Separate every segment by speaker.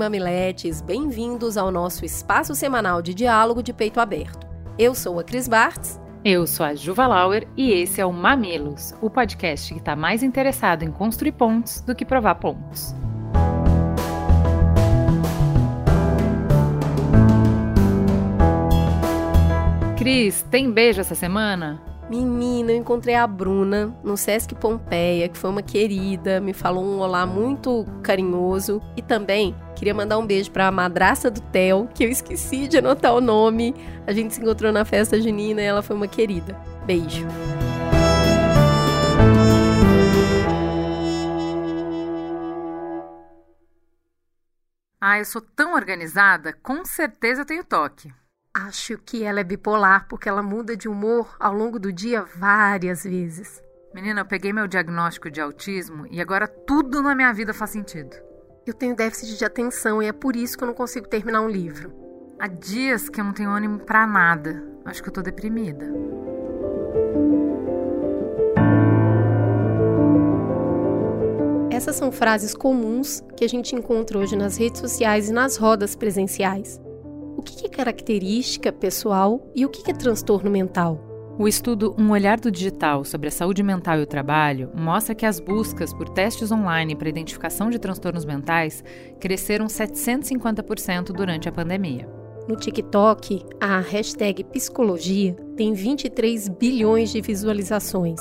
Speaker 1: mamiletes, bem-vindos ao nosso espaço semanal de diálogo de peito aberto. Eu sou a Cris Bartz.
Speaker 2: Eu sou a Juva Lauer e esse é o Mamilos, o podcast que está mais interessado em construir pontos do que provar pontos. Cris, tem beijo essa semana?
Speaker 1: Menina, eu encontrei a Bruna no Sesc Pompeia, que foi uma querida, me falou um olá muito carinhoso. E também queria mandar um beijo para a madrasta do Theo, que eu esqueci de anotar o nome. A gente se encontrou na festa junina e ela foi uma querida. Beijo.
Speaker 2: Ah, eu sou tão organizada, com certeza eu tenho toque.
Speaker 1: Acho que ela é bipolar porque ela muda de humor ao longo do dia várias vezes.
Speaker 2: Menina, eu peguei meu diagnóstico de autismo e agora tudo na minha vida faz sentido.
Speaker 1: Eu tenho déficit de atenção e é por isso que eu não consigo terminar um livro.
Speaker 2: Há dias que eu não tenho ânimo para nada. Acho que eu tô deprimida.
Speaker 1: Essas são frases comuns que a gente encontra hoje nas redes sociais e nas rodas presenciais. O que é característica pessoal e o que é transtorno mental?
Speaker 2: O estudo Um Olhar do Digital sobre a Saúde Mental e o Trabalho mostra que as buscas por testes online para identificação de transtornos mentais cresceram 750% durante a pandemia.
Speaker 1: No TikTok, a hashtag psicologia tem 23 bilhões de visualizações.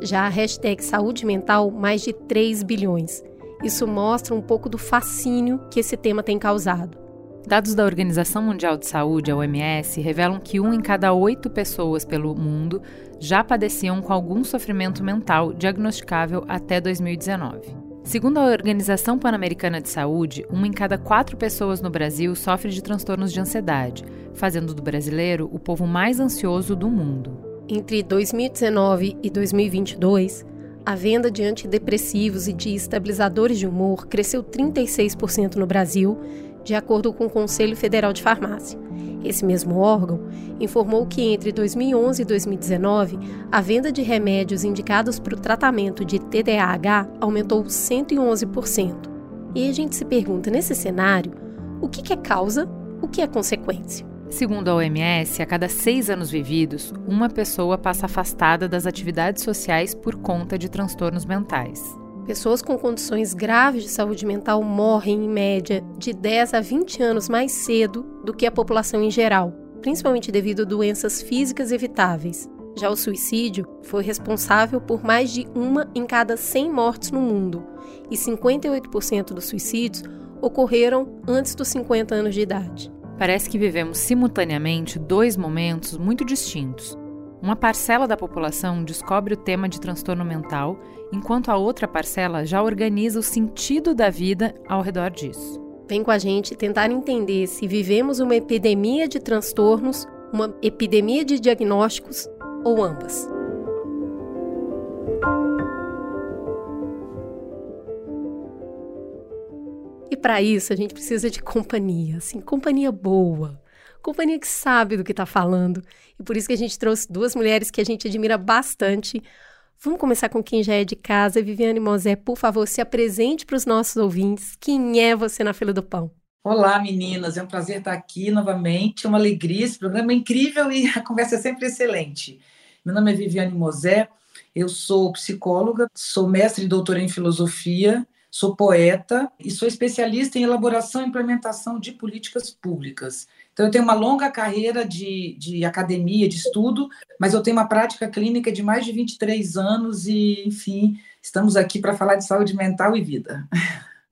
Speaker 1: Já a hashtag saúde mental, mais de 3 bilhões. Isso mostra um pouco do fascínio que esse tema tem causado.
Speaker 2: Dados da Organização Mundial de Saúde, a OMS, revelam que um em cada oito pessoas pelo mundo já padeciam com algum sofrimento mental diagnosticável até 2019. Segundo a Organização Pan-Americana de Saúde, uma em cada quatro pessoas no Brasil sofre de transtornos de ansiedade, fazendo do brasileiro o povo mais ansioso do mundo.
Speaker 1: Entre 2019 e 2022, a venda de antidepressivos e de estabilizadores de humor cresceu 36% no Brasil de acordo com o Conselho Federal de Farmácia. Esse mesmo órgão informou que entre 2011 e 2019, a venda de remédios indicados para o tratamento de TDAH aumentou 111%. E a gente se pergunta, nesse cenário, o que é causa, o que é consequência?
Speaker 2: Segundo a OMS, a cada seis anos vividos, uma pessoa passa afastada das atividades sociais por conta de transtornos mentais.
Speaker 1: Pessoas com condições graves de saúde mental morrem, em média, de 10 a 20 anos mais cedo do que a população em geral, principalmente devido a doenças físicas evitáveis. Já o suicídio foi responsável por mais de uma em cada 100 mortes no mundo, e 58% dos suicídios ocorreram antes dos 50 anos de idade.
Speaker 2: Parece que vivemos simultaneamente dois momentos muito distintos uma parcela da população descobre o tema de transtorno mental, enquanto a outra parcela já organiza o sentido da vida ao redor disso.
Speaker 1: Vem com a gente tentar entender se vivemos uma epidemia de transtornos, uma epidemia de diagnósticos ou ambas. E para isso a gente precisa de companhia, assim, companhia boa companhia que sabe do que está falando. E por isso que a gente trouxe duas mulheres que a gente admira bastante. Vamos começar com quem já é de casa. Viviane Mosé, por favor, se apresente para os nossos ouvintes. Quem é você na fila do pão?
Speaker 3: Olá, meninas. É um prazer estar aqui novamente. Uma alegria. Esse programa é incrível e a conversa é sempre excelente. Meu nome é Viviane Mosé. Eu sou psicóloga, sou mestre e doutora em filosofia, sou poeta e sou especialista em elaboração e implementação de políticas públicas. Então, eu tenho uma longa carreira de, de academia, de estudo, mas eu tenho uma prática clínica de mais de 23 anos e, enfim, estamos aqui para falar de saúde mental e vida.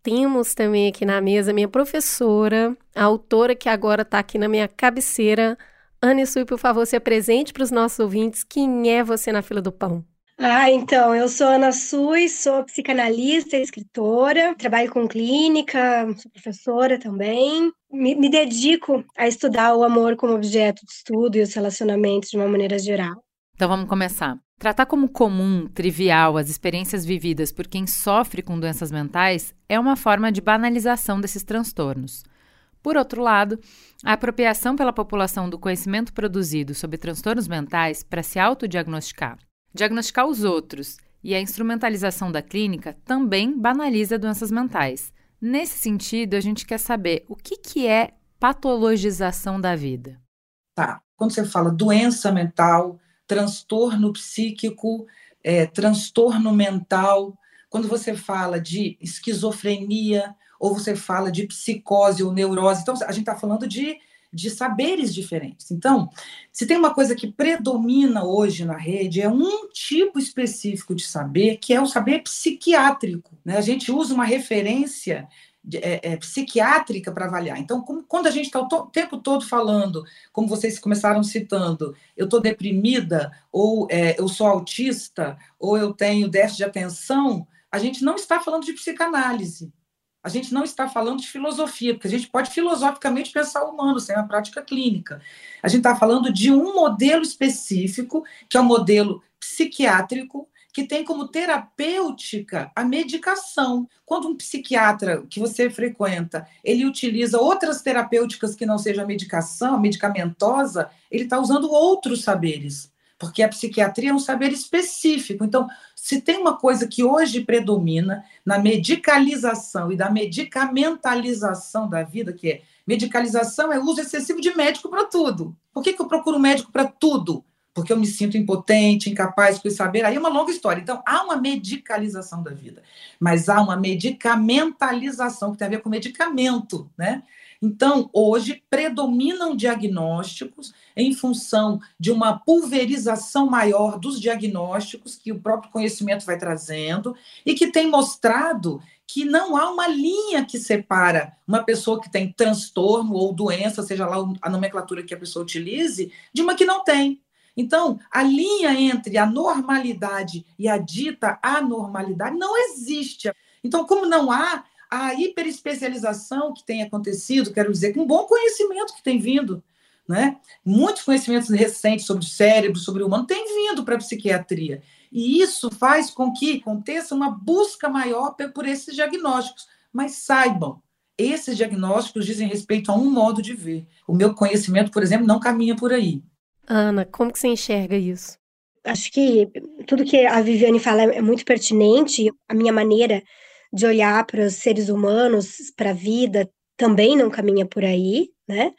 Speaker 1: Temos também aqui na mesa minha professora, a autora que agora está aqui na minha cabeceira. Anne Sui, por favor, se apresente para os nossos ouvintes. Quem é você na fila do pão?
Speaker 4: Ah, então, eu sou Ana Sui, sou psicanalista, escritora, trabalho com clínica, sou professora também. Me, me, dedico a estudar o amor como objeto de estudo e os relacionamentos de uma maneira geral.
Speaker 2: Então vamos começar. Tratar como comum, trivial as experiências vividas por quem sofre com doenças mentais é uma forma de banalização desses transtornos. Por outro lado, a apropriação pela população do conhecimento produzido sobre transtornos mentais para se autodiagnosticar, diagnosticar os outros e a instrumentalização da clínica também banaliza doenças mentais. Nesse sentido, a gente quer saber o que, que é patologização da vida.
Speaker 3: Tá. Quando você fala doença mental, transtorno psíquico, é, transtorno mental, quando você fala de esquizofrenia, ou você fala de psicose ou neurose. Então, a gente está falando de, de saberes diferentes. Então, se tem uma coisa que predomina hoje na rede, é um tipo específico de saber, que é o saber psiquiátrico. Né? A gente usa uma referência é, é, psiquiátrica para avaliar. Então, como, quando a gente está o to tempo todo falando, como vocês começaram citando, eu estou deprimida, ou é, eu sou autista, ou eu tenho déficit de atenção, a gente não está falando de psicanálise a gente não está falando de filosofia, porque a gente pode filosoficamente pensar o humano sem a prática clínica. A gente está falando de um modelo específico, que é o um modelo psiquiátrico, que tem como terapêutica a medicação. Quando um psiquiatra que você frequenta, ele utiliza outras terapêuticas que não seja a medicação, medicamentosa, ele está usando outros saberes porque a psiquiatria é um saber específico. Então, se tem uma coisa que hoje predomina na medicalização e da medicamentalização da vida, que é medicalização é uso excessivo de médico para tudo. Por que, que eu procuro médico para tudo? Porque eu me sinto impotente, incapaz de saber. Aí é uma longa história. Então, há uma medicalização da vida, mas há uma medicamentalização que tem a ver com medicamento, né? Então, hoje, predominam diagnósticos em função de uma pulverização maior dos diagnósticos que o próprio conhecimento vai trazendo e que tem mostrado que não há uma linha que separa uma pessoa que tem transtorno ou doença, seja lá a nomenclatura que a pessoa utilize, de uma que não tem. Então, a linha entre a normalidade e a dita anormalidade não existe. Então, como não há, a hiperespecialização que tem acontecido, quero dizer, com bom conhecimento que tem vindo, né? Muitos conhecimentos recentes sobre o cérebro, sobre o humano, têm vindo para a psiquiatria. E isso faz com que aconteça uma busca maior por esses diagnósticos. Mas saibam, esses diagnósticos dizem respeito a um modo de ver. O meu conhecimento, por exemplo, não caminha por aí.
Speaker 1: Ana, como que você enxerga isso?
Speaker 4: Acho que tudo que a Viviane fala é muito pertinente. A minha maneira de olhar para os seres humanos, para a vida, também não caminha por aí, né?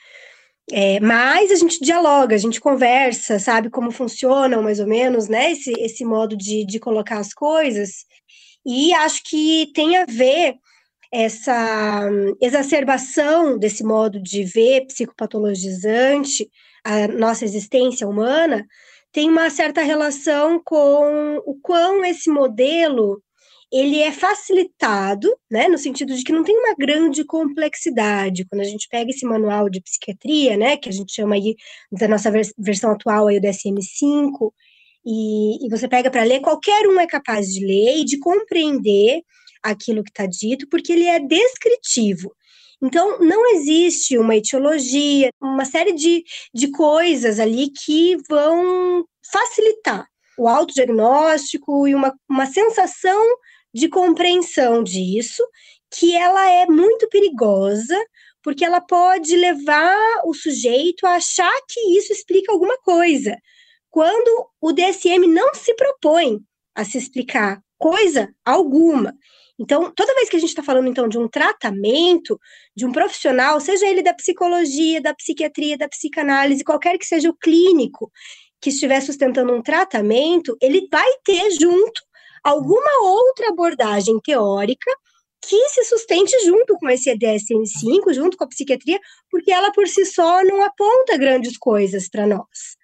Speaker 4: É, mas a gente dialoga, a gente conversa, sabe como funcionam mais ou menos, né? Esse, esse modo de, de colocar as coisas. E acho que tem a ver essa exacerbação desse modo de ver psicopatologizante a nossa existência humana tem uma certa relação com o quão esse modelo ele é facilitado, né, no sentido de que não tem uma grande complexidade. Quando a gente pega esse manual de psiquiatria, né, que a gente chama aí da nossa vers versão atual aí o DSM-5, e, e você pega para ler, qualquer um é capaz de ler e de compreender aquilo que está dito, porque ele é descritivo. Então, não existe uma etiologia, uma série de, de coisas ali que vão facilitar o autodiagnóstico e uma, uma sensação de compreensão disso, que ela é muito perigosa, porque ela pode levar o sujeito a achar que isso explica alguma coisa, quando o DSM não se propõe a se explicar coisa alguma. Então, toda vez que a gente está falando então de um tratamento de um profissional, seja ele da psicologia, da psiquiatria, da psicanálise, qualquer que seja o clínico que estiver sustentando um tratamento, ele vai ter junto alguma outra abordagem teórica que se sustente junto com esse DSM-5, junto com a psiquiatria, porque ela por si só não aponta grandes coisas para nós.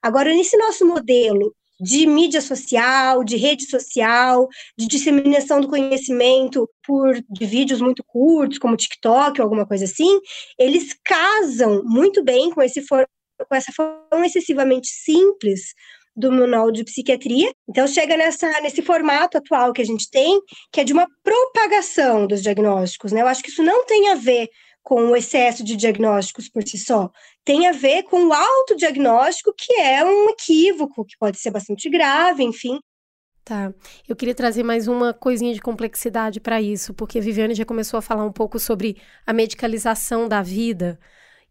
Speaker 4: Agora, nesse nosso modelo de mídia social, de rede social, de disseminação do conhecimento por de vídeos muito curtos, como TikTok ou alguma coisa assim, eles casam muito bem com esse for, com essa forma excessivamente simples do Manual de Psiquiatria. Então, chega nessa, nesse formato atual que a gente tem, que é de uma propagação dos diagnósticos. Né? Eu acho que isso não tem a ver com o excesso de diagnósticos por si só. Tem a ver com o autodiagnóstico, que é um equívoco, que pode ser bastante grave, enfim.
Speaker 1: Tá. Eu queria trazer mais uma coisinha de complexidade para isso, porque a Viviane já começou a falar um pouco sobre a medicalização da vida.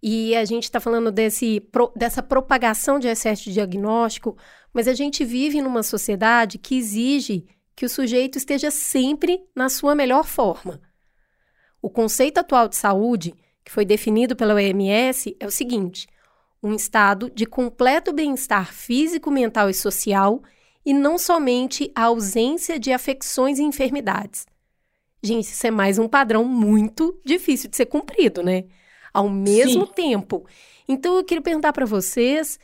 Speaker 1: E a gente está falando desse, dessa propagação de excesso de diagnóstico, mas a gente vive numa sociedade que exige que o sujeito esteja sempre na sua melhor forma. O conceito atual de saúde, que foi definido pela OMS, é o seguinte: um estado de completo bem-estar físico, mental e social, e não somente a ausência de afecções e enfermidades. Gente, isso é mais um padrão muito difícil de ser cumprido, né? Ao mesmo Sim. tempo. Então, eu queria perguntar para vocês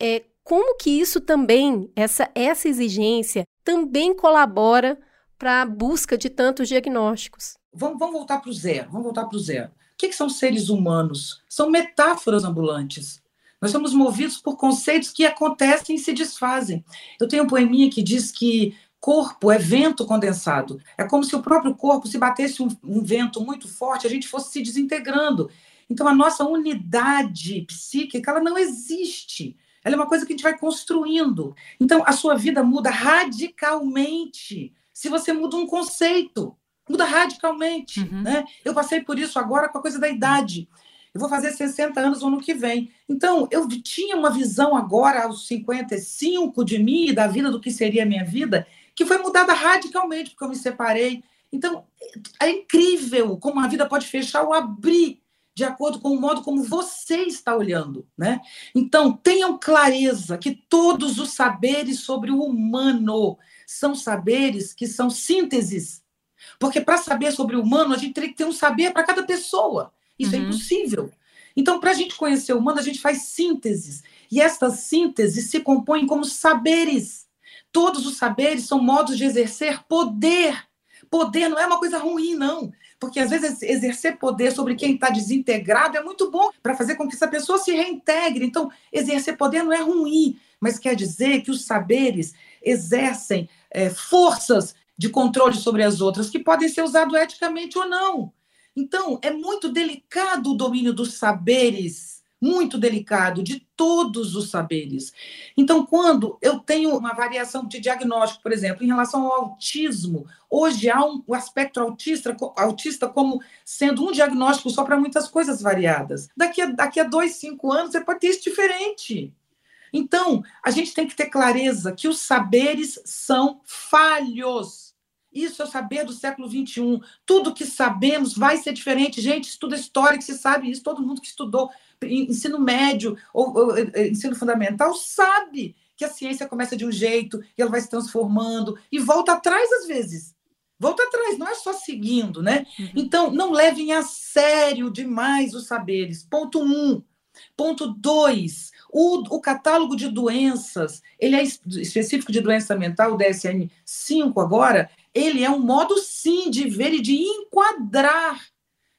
Speaker 1: é, como que isso também, essa, essa exigência, também colabora para a busca de tantos diagnósticos.
Speaker 3: Vamos, vamos voltar para o zero. Vamos voltar para o zero. O que, que são seres humanos? São metáforas ambulantes. Nós somos movidos por conceitos que acontecem e se desfazem. Eu tenho um poeminha que diz que corpo é vento condensado. É como se o próprio corpo, se batesse um, um, vento muito forte, a gente fosse se desintegrando. Então, a nossa unidade psíquica, ela não existe. Ela é uma coisa que a gente vai construindo. Então, a sua vida muda radicalmente se você muda um conceito muda radicalmente. Uhum. Né? Eu passei por isso agora com a coisa da idade. Eu vou fazer 60 anos no ano que vem. Então, eu tinha uma visão agora, aos 55 de mim e da vida, do que seria a minha vida, que foi mudada radicalmente, porque eu me separei. Então, é incrível como a vida pode fechar ou abrir de acordo com o modo como você está olhando, né? Então, tenham clareza que todos os saberes sobre o humano são saberes que são sínteses porque para saber sobre o humano, a gente teria que ter um saber para cada pessoa. Isso é uhum. é impossível. Então, para a gente conhecer o humano, a gente faz sínteses. E estas sínteses se compõem como saberes. Todos os saberes são modos de exercer poder. Poder não é uma coisa ruim, não. Porque às vezes exercer poder sobre quem está desintegrado é muito bom para fazer com que essa pessoa se reintegre. Então, exercer poder não é ruim, mas quer dizer que os saberes exercem é, forças de controle sobre as outras, que podem ser usados eticamente ou não. Então, é muito delicado o domínio dos saberes, muito delicado, de todos os saberes. Então, quando eu tenho uma variação de diagnóstico, por exemplo, em relação ao autismo, hoje há um, o aspecto autista, autista como sendo um diagnóstico só para muitas coisas variadas. Daqui a, daqui a dois, cinco anos, você pode ter isso diferente. Então, a gente tem que ter clareza que os saberes são falhos isso é o saber do século XXI. Tudo que sabemos vai ser diferente. Gente, estuda história, que se sabe isso. Todo mundo que estudou ensino médio ou, ou, ensino fundamental sabe que a ciência começa de um jeito e ela vai se transformando e volta atrás às vezes. Volta atrás, não é só seguindo, né? Uhum. Então, não levem a sério demais os saberes. Ponto um. Ponto dois, o, o, catálogo de doenças, ele é específico de doença mental, o DSM-5 agora, ele é um modo, sim, de ver e de enquadrar,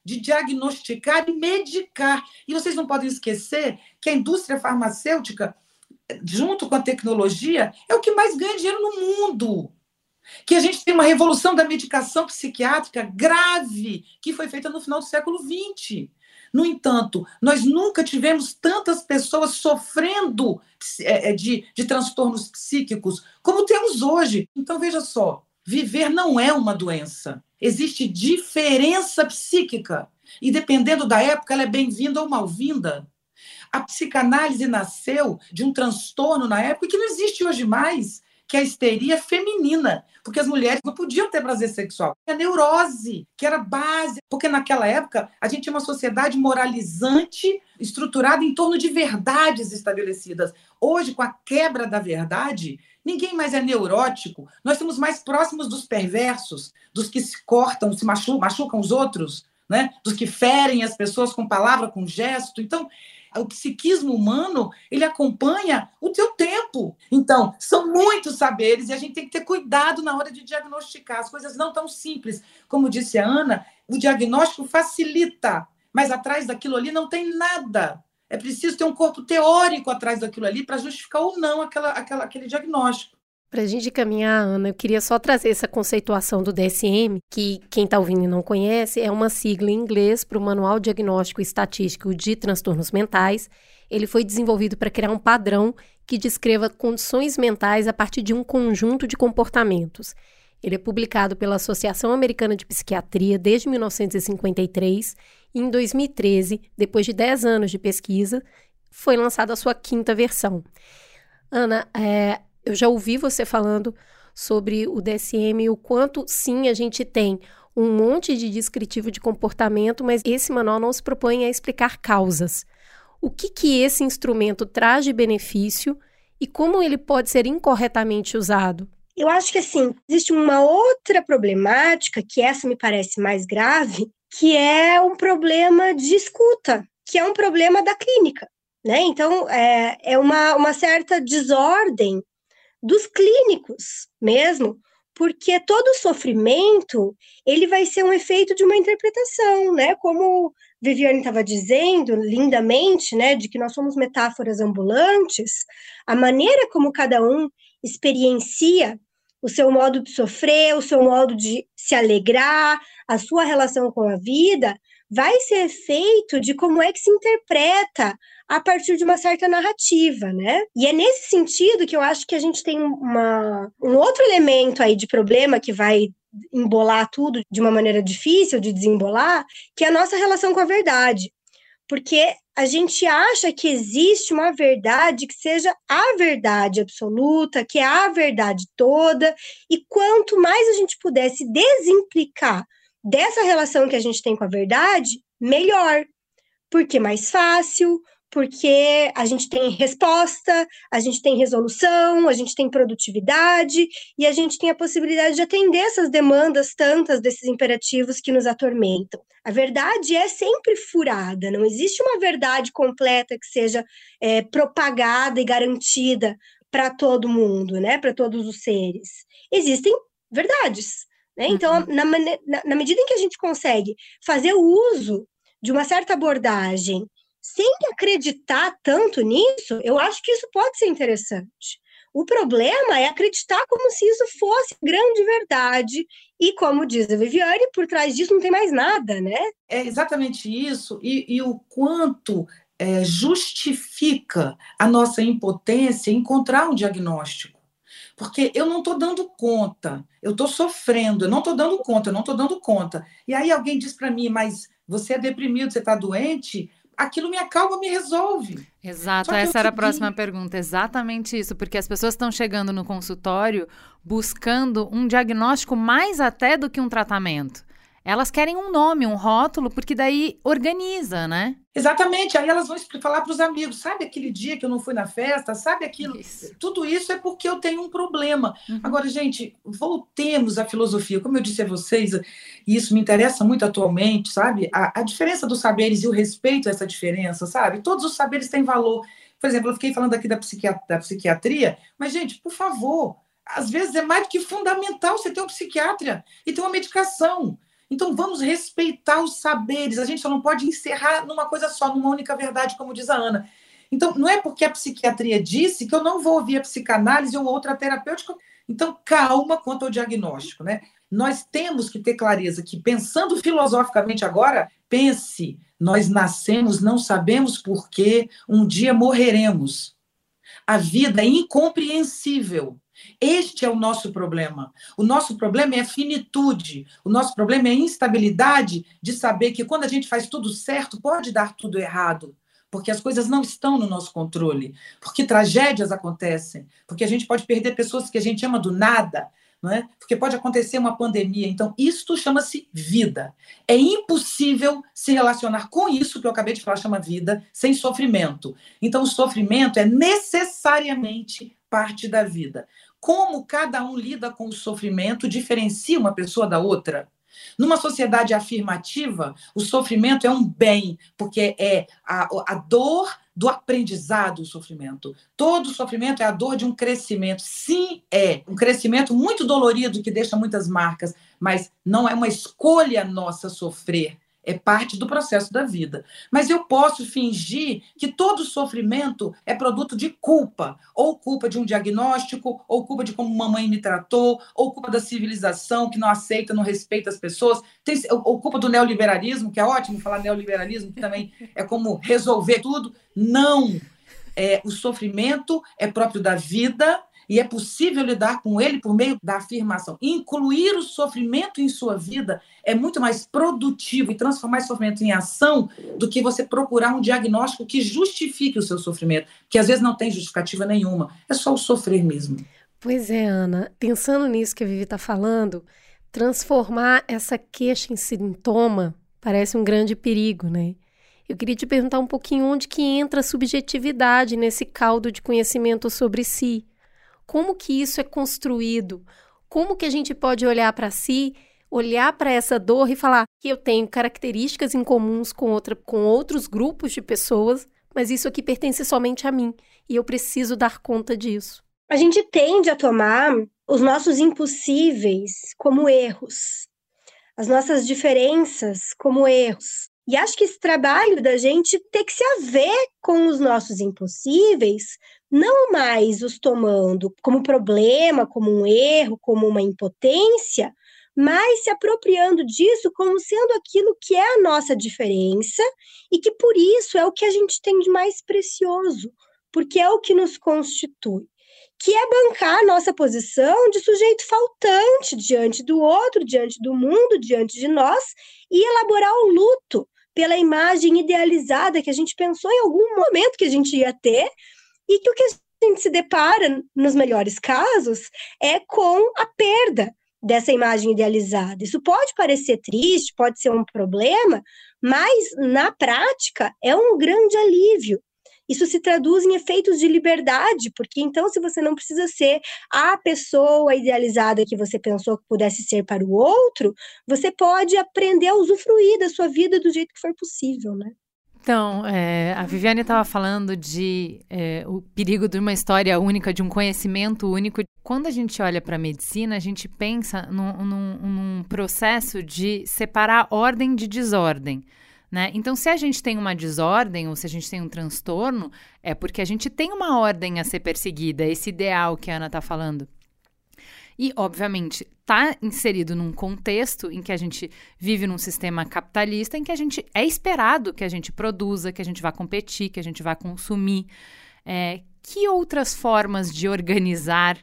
Speaker 3: de diagnosticar e medicar. E vocês não podem esquecer que a indústria farmacêutica, junto com a tecnologia, é o que mais ganha dinheiro no mundo. Que a gente tem uma revolução da medicação psiquiátrica grave, que foi feita no final do século XX. No entanto, nós nunca tivemos tantas pessoas sofrendo é, é, de, de transtornos psíquicos como temos hoje. Então, veja só, Viver não é uma doença. Existe diferença psíquica. E dependendo da época, ela é bem-vinda ou mal-vinda. A psicanálise nasceu de um transtorno na época que não existe hoje mais, que é a histeria feminina, porque as mulheres não podiam ter prazer sexual. A neurose, que era base, porque naquela época a gente tinha uma sociedade moralizante, estruturada em torno de verdades estabelecidas. Hoje, com a quebra da verdade, Ninguém mais é neurótico. Nós estamos mais próximos dos perversos, dos que se cortam, se machucam, machucam os outros, né? dos que ferem as pessoas com palavra, com gesto. Então, o psiquismo humano, ele acompanha o teu tempo. Então, são muitos saberes e a gente tem que ter cuidado na hora de diagnosticar. As coisas não tão simples. Como disse a Ana, o diagnóstico facilita, mas atrás daquilo ali não tem nada. É preciso ter um corpo teórico atrás daquilo ali para justificar ou não aquela, aquela, aquele diagnóstico.
Speaker 1: Para a gente caminhar, Ana, eu queria só trazer essa conceituação do DSM, que quem está ouvindo e não conhece, é uma sigla em inglês para o Manual Diagnóstico e Estatístico de Transtornos Mentais. Ele foi desenvolvido para criar um padrão que descreva condições mentais a partir de um conjunto de comportamentos. Ele é publicado pela Associação Americana de Psiquiatria desde 1953 e, em 2013, depois de 10 anos de pesquisa, foi lançada a sua quinta versão. Ana, é, eu já ouvi você falando sobre o DSM e o quanto sim a gente tem um monte de descritivo de comportamento, mas esse manual não se propõe a explicar causas. O que, que esse instrumento traz de benefício e como ele pode ser incorretamente usado?
Speaker 4: Eu acho que assim, existe uma outra problemática, que essa me parece mais grave, que é um problema de escuta, que é um problema da clínica. Né? Então, é, é uma, uma certa desordem dos clínicos mesmo, porque todo sofrimento ele vai ser um efeito de uma interpretação, né? Como Viviane estava dizendo lindamente, né, de que nós somos metáforas ambulantes, a maneira como cada um experiencia o seu modo de sofrer, o seu modo de se alegrar, a sua relação com a vida, vai ser feito de como é que se interpreta a partir de uma certa narrativa, né? E é nesse sentido que eu acho que a gente tem uma, um outro elemento aí de problema que vai embolar tudo de uma maneira difícil de desembolar, que é a nossa relação com a verdade. Porque a gente acha que existe uma verdade que seja a verdade absoluta, que é a verdade toda, e quanto mais a gente pudesse desimplicar dessa relação que a gente tem com a verdade, melhor. Porque mais fácil, porque a gente tem resposta, a gente tem resolução, a gente tem produtividade e a gente tem a possibilidade de atender essas demandas tantas desses imperativos que nos atormentam. A verdade é sempre furada, não existe uma verdade completa que seja é, propagada e garantida para todo mundo, né? Para todos os seres. Existem verdades. Né? Então, uhum. na, na, na medida em que a gente consegue fazer o uso de uma certa abordagem sem acreditar tanto nisso, eu acho que isso pode ser interessante. O problema é acreditar como se isso fosse grande verdade. E como diz a Viviane, por trás disso não tem mais nada, né?
Speaker 3: É exatamente isso. E, e o quanto é, justifica a nossa impotência encontrar um diagnóstico. Porque eu não estou dando conta, eu estou sofrendo, eu não estou dando conta, eu não estou dando conta. E aí alguém diz para mim, mas você é deprimido, você está doente? Aquilo me acalma, me resolve.
Speaker 2: Exato, essa era a próxima pergunta, exatamente isso, porque as pessoas estão chegando no consultório buscando um diagnóstico mais até do que um tratamento. Elas querem um nome, um rótulo, porque daí organiza, né?
Speaker 3: Exatamente. Aí elas vão falar para os amigos: sabe aquele dia que eu não fui na festa? Sabe aquilo? Isso. Tudo isso é porque eu tenho um problema. Uhum. Agora, gente, voltemos à filosofia. Como eu disse a vocês, e isso me interessa muito atualmente, sabe? A, a diferença dos saberes e o respeito a essa diferença, sabe? Todos os saberes têm valor. Por exemplo, eu fiquei falando aqui da, psiquiatria, da psiquiatria mas, gente, por favor, às vezes é mais do que fundamental você ter um psiquiatra e ter uma medicação. Então vamos respeitar os saberes. A gente só não pode encerrar numa coisa só, numa única verdade, como diz a Ana. Então não é porque a psiquiatria disse que eu não vou ouvir a psicanálise ou outra terapêutica. Então calma quanto ao diagnóstico, né? Nós temos que ter clareza que pensando filosoficamente agora, pense, nós nascemos, não sabemos por que um dia morreremos. A vida é incompreensível. Este é o nosso problema. O nosso problema é a finitude. O nosso problema é a instabilidade de saber que quando a gente faz tudo certo, pode dar tudo errado. Porque as coisas não estão no nosso controle. Porque tragédias acontecem. Porque a gente pode perder pessoas que a gente ama do nada. É? Porque pode acontecer uma pandemia. Então, isto chama-se vida. É impossível se relacionar com isso que eu acabei de falar, chama vida, sem sofrimento. Então, o sofrimento é necessariamente parte da vida como cada um lida com o sofrimento diferencia uma pessoa da outra. Numa sociedade afirmativa, o sofrimento é um bem, porque é a, a dor do aprendizado, o sofrimento. Todo sofrimento é a dor de um crescimento. Sim, é um crescimento muito dolorido que deixa muitas marcas, mas não é uma escolha nossa sofrer. É parte do processo da vida. Mas eu posso fingir que todo sofrimento é produto de culpa, ou culpa de um diagnóstico, ou culpa de como mamãe me tratou, ou culpa da civilização que não aceita, não respeita as pessoas, Tem, ou culpa do neoliberalismo, que é ótimo falar neoliberalismo, que também é como resolver tudo. Não! É, o sofrimento é próprio da vida e é possível lidar com ele por meio da afirmação. Incluir o sofrimento em sua vida é muito mais produtivo e transformar esse sofrimento em ação do que você procurar um diagnóstico que justifique o seu sofrimento, que às vezes não tem justificativa nenhuma, é só o sofrer mesmo.
Speaker 1: Pois é, Ana, pensando nisso que a Vivi está falando, transformar essa queixa em sintoma parece um grande perigo, né? Eu queria te perguntar um pouquinho onde que entra a subjetividade nesse caldo de conhecimento sobre si como que isso é construído, como que a gente pode olhar para si, olhar para essa dor e falar que eu tenho características em comuns com, outra, com outros grupos de pessoas, mas isso aqui pertence somente a mim e eu preciso dar conta disso.
Speaker 4: A gente tende a tomar os nossos impossíveis como erros, as nossas diferenças como erros. E acho que esse trabalho da gente tem que se haver com os nossos impossíveis não mais os tomando como problema, como um erro, como uma impotência, mas se apropriando disso como sendo aquilo que é a nossa diferença e que por isso é o que a gente tem de mais precioso, porque é o que nos constitui, que é bancar a nossa posição de sujeito faltante diante do outro, diante do mundo, diante de nós e elaborar o luto pela imagem idealizada que a gente pensou em algum momento que a gente ia ter e que o que a gente se depara, nos melhores casos, é com a perda dessa imagem idealizada. Isso pode parecer triste, pode ser um problema, mas na prática é um grande alívio. Isso se traduz em efeitos de liberdade, porque então, se você não precisa ser a pessoa idealizada que você pensou que pudesse ser para o outro, você pode aprender a usufruir da sua vida do jeito que for possível, né?
Speaker 2: Então, é, a Viviane estava falando de é, o perigo de uma história única, de um conhecimento único. Quando a gente olha para a medicina, a gente pensa num, num, num, processo de separar ordem de desordem. Né? Então, se a gente tem uma desordem ou se a gente tem um transtorno, é porque a gente tem uma ordem a ser perseguida, esse ideal que a Ana está falando. E, obviamente, está inserido num contexto em que a gente vive num sistema capitalista em que a gente é esperado que a gente produza, que a gente vá competir, que a gente vá consumir. É, que outras formas de organizar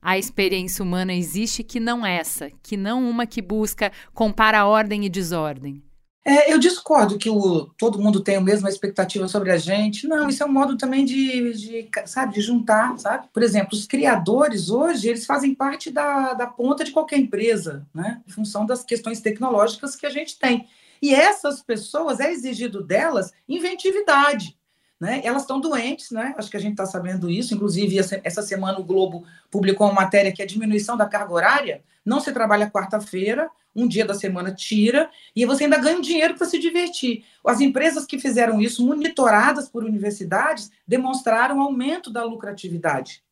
Speaker 2: a experiência humana existe que não essa, que não uma que busca compara ordem e desordem?
Speaker 3: É, eu discordo que o, todo mundo tem a mesma expectativa sobre a gente. Não, isso é um modo também de, de, sabe, de juntar, sabe? Por exemplo, os criadores hoje, eles fazem parte da, da ponta de qualquer empresa, né? Em função das questões tecnológicas que a gente tem. E essas pessoas, é exigido delas inventividade. Né? Elas estão doentes, né? Acho que a gente está sabendo isso. Inclusive, essa semana o Globo publicou uma matéria que é a diminuição da carga horária. Não se trabalha quarta-feira, um dia da semana tira, e você ainda ganha dinheiro para se divertir. As empresas que fizeram isso, monitoradas por universidades, demonstraram aumento da lucratividade.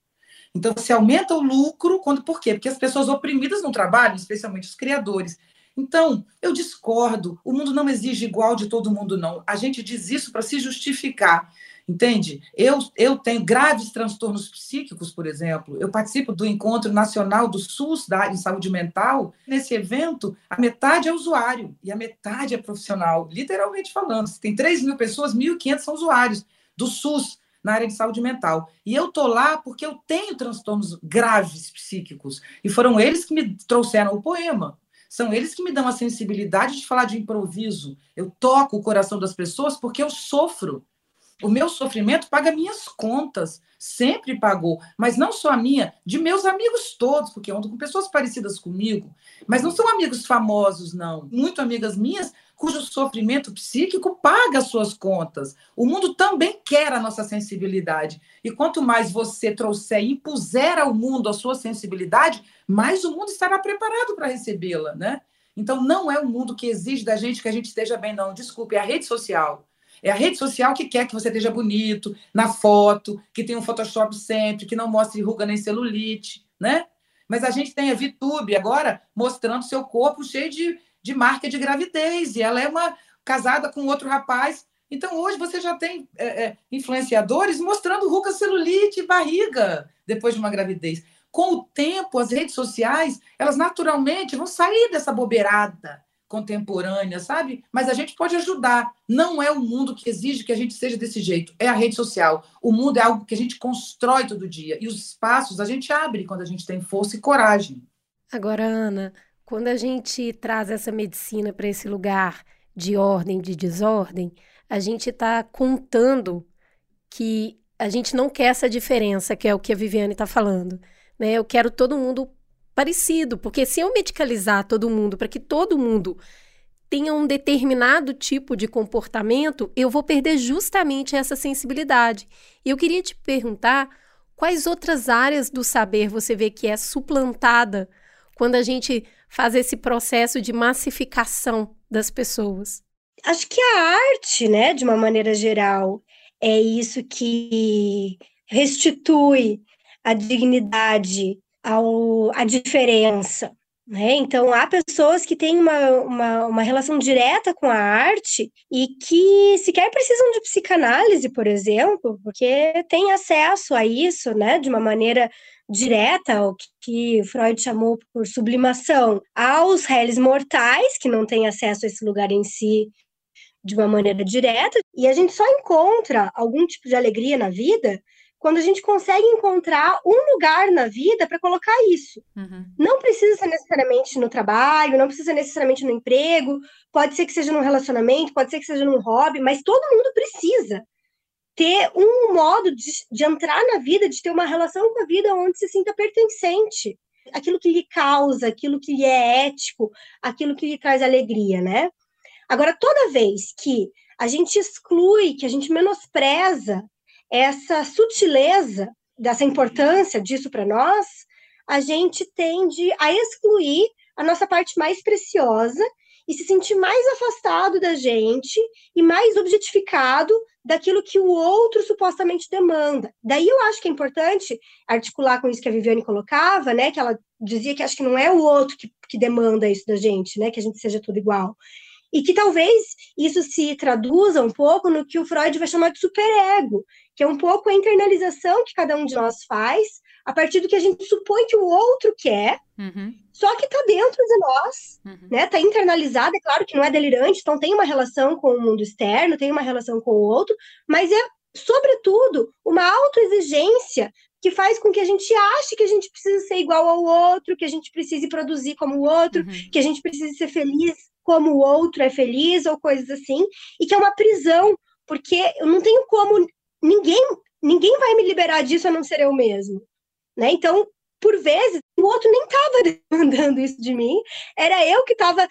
Speaker 3: Então, se aumenta o lucro, quando, por quê? Porque as pessoas oprimidas no trabalho, especialmente os criadores. Então, eu discordo. O mundo não exige igual de todo mundo, não. A gente diz isso para se justificar. Entende? Eu, eu tenho graves transtornos psíquicos, por exemplo. Eu participo do Encontro Nacional do SUS da área de saúde mental. Nesse evento, a metade é usuário e a metade é profissional, literalmente falando. Se tem 3 mil pessoas, 1.500 são usuários do SUS na área de saúde mental. E eu tô lá porque eu tenho transtornos graves psíquicos. E foram eles que me trouxeram o poema. São eles que me dão a sensibilidade de falar de improviso. Eu toco o coração das pessoas porque eu sofro. O meu sofrimento paga minhas contas, sempre pagou, mas não só a minha, de meus amigos todos, porque eu ando com pessoas parecidas comigo, mas não são amigos famosos, não. Muito amigas minhas cujo sofrimento psíquico paga as suas contas. O mundo também quer a nossa sensibilidade. E quanto mais você trouxer e impuser ao mundo a sua sensibilidade, mais o mundo estará preparado para recebê-la, né? Então, não é o mundo que exige da gente que a gente esteja bem, não. Desculpe, é a rede social. É a rede social que quer que você esteja bonito na foto, que tenha um Photoshop sempre, que não mostre ruga nem celulite, né? Mas a gente tem a VTube agora mostrando seu corpo cheio de, de marca de gravidez, e ela é uma, casada com outro rapaz. Então, hoje você já tem é, é, influenciadores mostrando ruca, celulite e barriga depois de uma gravidez. Com o tempo, as redes sociais, elas naturalmente vão sair dessa bobeirada contemporânea, sabe? Mas a gente pode ajudar. Não é o mundo que exige que a gente seja desse jeito, é a rede social. O mundo é algo que a gente constrói todo dia e os espaços a gente abre quando a gente tem força e coragem.
Speaker 1: Agora, Ana, quando a gente traz essa medicina para esse lugar de ordem, de desordem, a gente está contando que a gente não quer essa diferença, que é o que a Viviane está falando. Né? Eu quero todo mundo parecido, porque se eu medicalizar todo mundo para que todo mundo tenha um determinado tipo de comportamento, eu vou perder justamente essa sensibilidade. E eu queria te perguntar quais outras áreas do saber você vê que é suplantada quando a gente faz esse processo de massificação das pessoas?
Speaker 4: Acho que a arte, né, de uma maneira geral, é isso que restitui a dignidade ao, a diferença. Né? Então, há pessoas que têm uma, uma, uma, relação direta com a arte e que sequer precisam de psicanálise, por exemplo, porque têm acesso a isso né, de uma maneira direta, o que Freud chamou por sublimação, aos réis mortais, que não têm acesso a esse lugar em si de uma maneira direta, e a gente só encontra algum tipo de alegria na vida quando a gente consegue encontrar um lugar na vida para colocar isso. Uhum. Não precisa ser necessariamente no trabalho, não precisa ser necessariamente no emprego, pode ser que seja num relacionamento, pode ser que seja num hobby, mas todo mundo precisa ter um modo de, de entrar na vida, de ter uma relação com a vida onde se sinta pertencente. Aquilo que lhe causa, aquilo que lhe é ético, aquilo que lhe traz alegria, né? Agora, toda vez que a gente exclui, que a gente menospreza essa sutileza dessa importância disso para nós, a gente tende a excluir a nossa parte mais preciosa e se sentir mais afastado da gente e mais objetificado daquilo que o outro supostamente demanda. Daí eu acho que é importante articular com isso que a Viviane colocava, né? Que ela dizia que acho que não é o outro que, que demanda isso da gente, né? Que a gente seja tudo igual. E que talvez isso se traduza um pouco no que o Freud vai chamar de superego, que é um pouco a internalização que cada um de nós faz a partir do que a gente supõe que o outro quer, uhum. só que está dentro de nós, uhum. né? Está internalizado, é claro que não é delirante, então tem uma relação com o mundo externo, tem uma relação com o outro, mas é, sobretudo, uma autoexigência que faz com que a gente ache que a gente precisa ser igual ao outro, que a gente precise produzir como o outro, uhum. que a gente precisa ser feliz como o outro é feliz ou coisas assim, e que é uma prisão, porque eu não tenho como ninguém ninguém vai me liberar disso a não ser eu mesmo, né? Então, por vezes, o outro nem estava demandando isso de mim, era eu que estava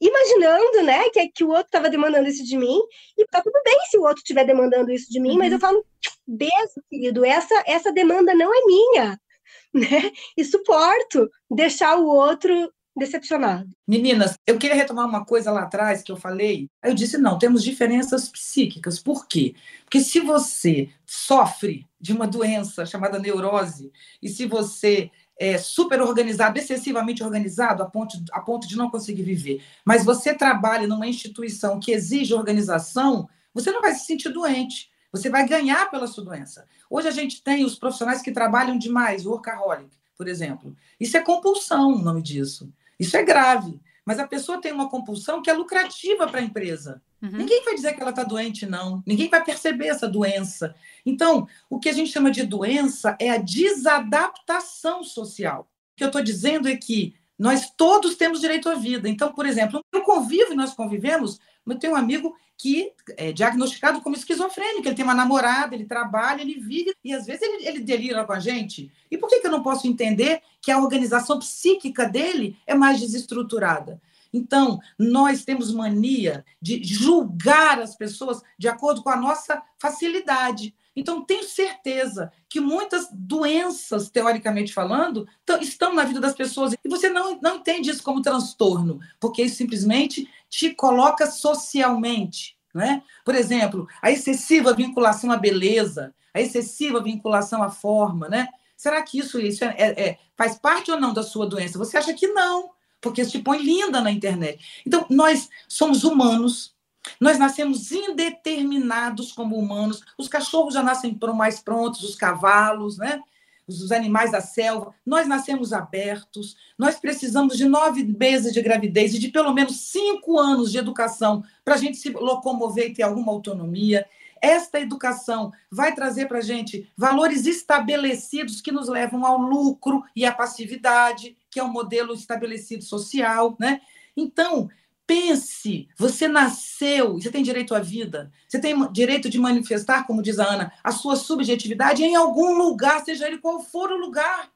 Speaker 4: imaginando, né, que, que o outro estava demandando isso de mim, e tá tudo bem se o outro estiver demandando isso de mim, uhum. mas eu falo, beijo, querido, essa, essa demanda não é minha, né, e suporto deixar o outro decepcionado.
Speaker 3: Meninas, eu queria retomar uma coisa lá atrás que eu falei. Eu disse: não, temos diferenças psíquicas. Por quê? Porque se você sofre de uma doença chamada neurose, e se você é super organizado, excessivamente organizado, a ponto, a ponto de não conseguir viver, mas você trabalha numa instituição que exige organização, você não vai se sentir doente. Você vai ganhar pela sua doença. Hoje a gente tem os profissionais que trabalham demais, workaholic, por exemplo. Isso é compulsão, o nome disso. Isso é grave. Mas a pessoa tem uma compulsão que é lucrativa para a empresa. Uhum. Ninguém vai dizer que ela está doente, não. Ninguém vai perceber essa doença. Então, o que a gente chama de doença é a desadaptação social. O que eu estou dizendo é que nós todos temos direito à vida. Então, por exemplo, eu convivo e nós convivemos eu tenho um amigo que é diagnosticado como esquizofrênico. Ele tem uma namorada, ele trabalha, ele vive e às vezes ele, ele delira com a gente. E por que, que eu não posso entender que a organização psíquica dele é mais desestruturada? Então, nós temos mania de julgar as pessoas de acordo com a nossa facilidade. Então, tenho certeza que muitas doenças, teoricamente falando, estão na vida das pessoas. E você não, não entende isso como transtorno, porque isso simplesmente te coloca socialmente. Né? Por exemplo, a excessiva vinculação à beleza, a excessiva vinculação à forma. Né? Será que isso, isso é, é, é faz parte ou não da sua doença? Você acha que não, porque te põe linda na internet. Então, nós somos humanos, Nós nascemos indeterminados como humanos. Os cachorros já nascem mais prontos, os cavalos, né? os animais da selva. Nós nascemos abertos. Nós precisamos de nove meses de gravidez e de pelo menos cinco anos de educação para a gente se locomover e ter alguma autonomia. Esta educação vai trazer para a gente valores estabelecidos que nos levam ao lucro e à passividade, que é um modelo estabelecido social, né? Então, pense, você nasceu, você tem direito à vida, você tem direito de manifestar, como diz a Ana, a sua subjetividade em algum lugar, seja ele qual for o lugar.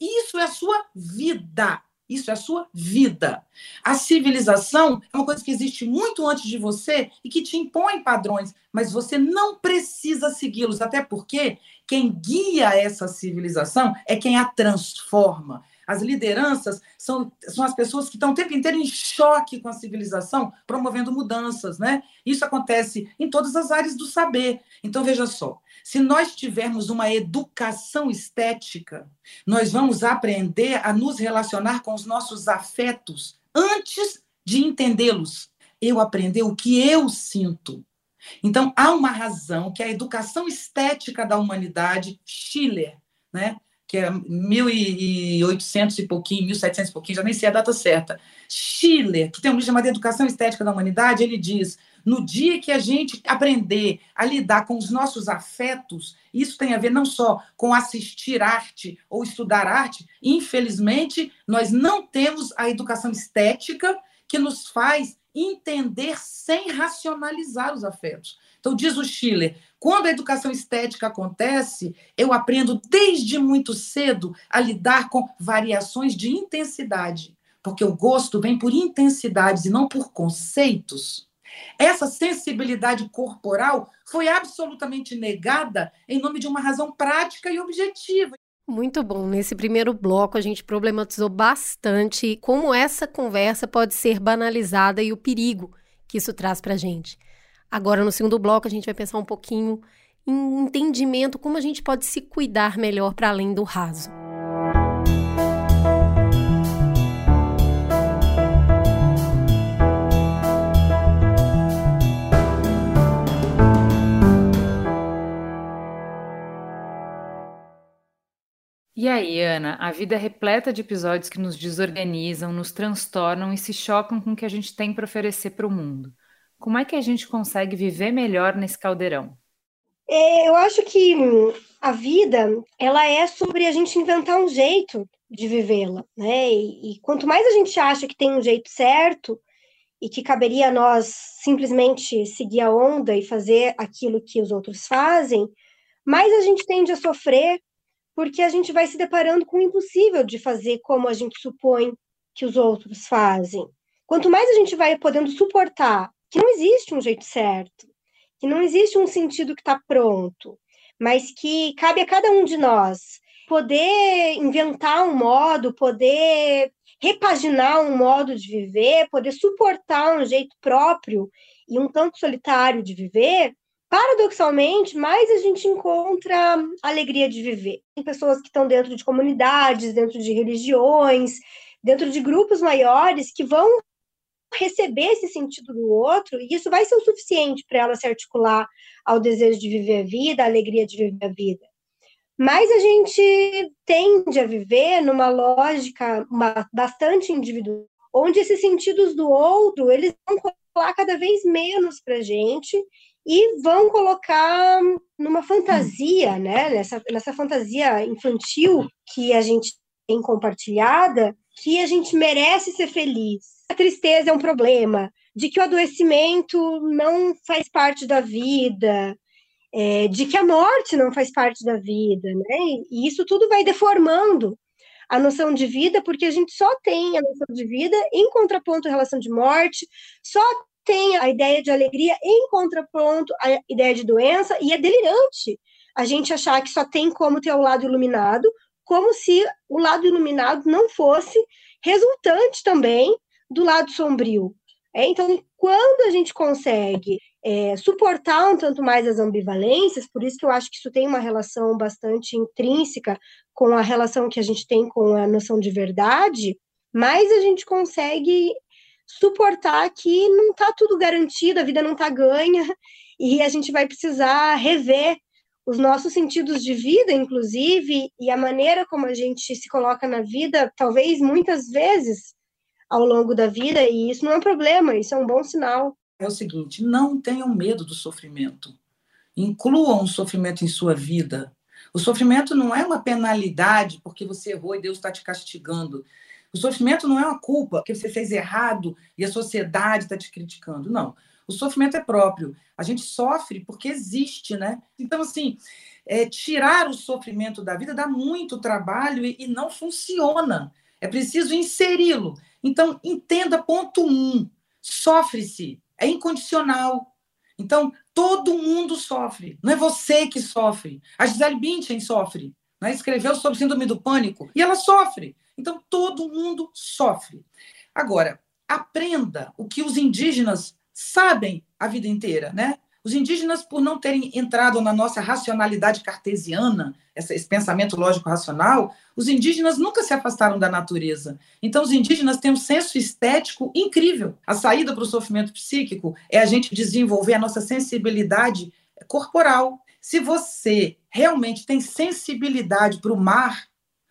Speaker 3: Isso é a sua vida. Isso é a sua vida. A civilização é uma coisa que existe muito antes de você e que te impõe padrões, mas você não precisa segui-los, até porque quem guia essa civilização é quem a transforma. As lideranças são, são as pessoas que estão o tempo inteiro em choque com a civilização, promovendo mudanças, né? Isso acontece em todas as áreas do saber. Então, veja só, se nós tivermos uma educação estética, nós vamos aprender a nos relacionar com os nossos afetos antes de entendê-los. Eu aprender o que eu sinto. Então, há uma razão que a educação estética da humanidade, Schiller, né? Que é 1800 e pouquinho, 1700 e pouquinho, já nem sei a data certa. Schiller, que tem um livro chamado Educação Estética da Humanidade, ele diz: no dia que a gente aprender a lidar com os nossos afetos, isso tem a ver não só com assistir arte ou estudar arte, infelizmente, nós não temos a educação estética que nos faz entender sem racionalizar os afetos. Então, diz o Schiller, quando a educação estética acontece, eu aprendo desde muito cedo a lidar com variações de intensidade, porque o gosto vem por intensidades e não por conceitos. Essa sensibilidade corporal foi absolutamente negada em nome de uma razão prática e objetiva.
Speaker 1: Muito bom. Nesse primeiro bloco, a gente problematizou bastante como essa conversa pode ser banalizada e o perigo que isso traz para a gente. Agora, no segundo bloco, a gente vai pensar um pouquinho em entendimento como a gente pode se cuidar melhor para além do raso.
Speaker 2: E aí, Ana, a vida é repleta de episódios que nos desorganizam, nos transtornam e se chocam com o que a gente tem para oferecer para o mundo. Como é que a gente consegue viver melhor nesse caldeirão?
Speaker 4: É, eu acho que a vida ela é sobre a gente inventar um jeito de vivê-la, né? E, e, quanto mais a gente acha que tem um jeito certo e que caberia a nós simplesmente seguir a onda e fazer aquilo que os outros fazem, mais a gente tende a sofrer porque a gente vai se deparando com o impossível de fazer como a gente supõe que os outros fazem. Quanto mais a gente vai podendo suportar que não existe um jeito certo, que não existe um sentido que está pronto, mas que cabe a cada um de nós poder inventar um modo, poder repaginar um modo de viver, poder suportar um jeito próprio e um tanto solitário de viver, paradoxalmente, mais a gente encontra alegria de viver. Tem pessoas que estão dentro de comunidades, dentro de religiões, dentro de grupos maiores que vão receber esse sentido do outro, e isso vai ser o suficiente para ela se articular ao desejo de viver a vida, à alegria de viver a vida. Mas a gente tende a viver numa lógica bastante individual, onde esses sentidos do outro, eles vão colocar cada vez menos para gente e vão colocar numa fantasia, né? Nessa, nessa fantasia infantil que a gente tem compartilhada, que a gente merece ser feliz, a tristeza é um problema, de que o adoecimento não faz parte da vida, é, de que a morte não faz parte da vida, né? E isso tudo vai deformando a noção de vida, porque a gente só tem a noção de vida em contraponto à relação de morte, só tem a ideia de alegria em contraponto à ideia de doença, e é delirante a gente achar que só tem como ter o lado iluminado, como se o lado iluminado não fosse resultante também do lado sombrio. É, então, quando a gente consegue é, suportar um tanto mais as ambivalências, por isso que eu acho que isso tem uma relação bastante intrínseca com a relação que a gente tem com a noção de verdade, mais a gente consegue suportar que não está tudo garantido, a vida não está ganha, e a gente vai precisar rever os nossos sentidos de vida, inclusive, e a maneira como a gente se coloca na vida, talvez muitas vezes ao longo da vida, e isso não é um problema, isso é um bom sinal.
Speaker 3: É o seguinte: não tenham medo do sofrimento. Incluam o sofrimento em sua vida. O sofrimento não é uma penalidade porque você errou e Deus está te castigando. O sofrimento não é uma culpa porque você fez errado e a sociedade está te criticando. Não. O sofrimento é próprio. A gente sofre porque existe, né? Então, assim, é, tirar o sofrimento da vida dá muito trabalho e, e não funciona. É preciso inseri-lo. Então, entenda ponto um: sofre-se, é incondicional. Então, todo mundo sofre, não é você que sofre. A Gisele Bündchen sofre, né? escreveu sobre síndrome do pânico e ela sofre. Então, todo mundo sofre. Agora, aprenda o que os indígenas sabem a vida inteira, né? Os indígenas, por não terem entrado na nossa racionalidade cartesiana, esse pensamento lógico-racional, os indígenas nunca se afastaram da natureza. Então, os indígenas têm um senso estético incrível. A saída para o sofrimento psíquico é a gente desenvolver a nossa sensibilidade corporal. Se você realmente tem sensibilidade para o mar,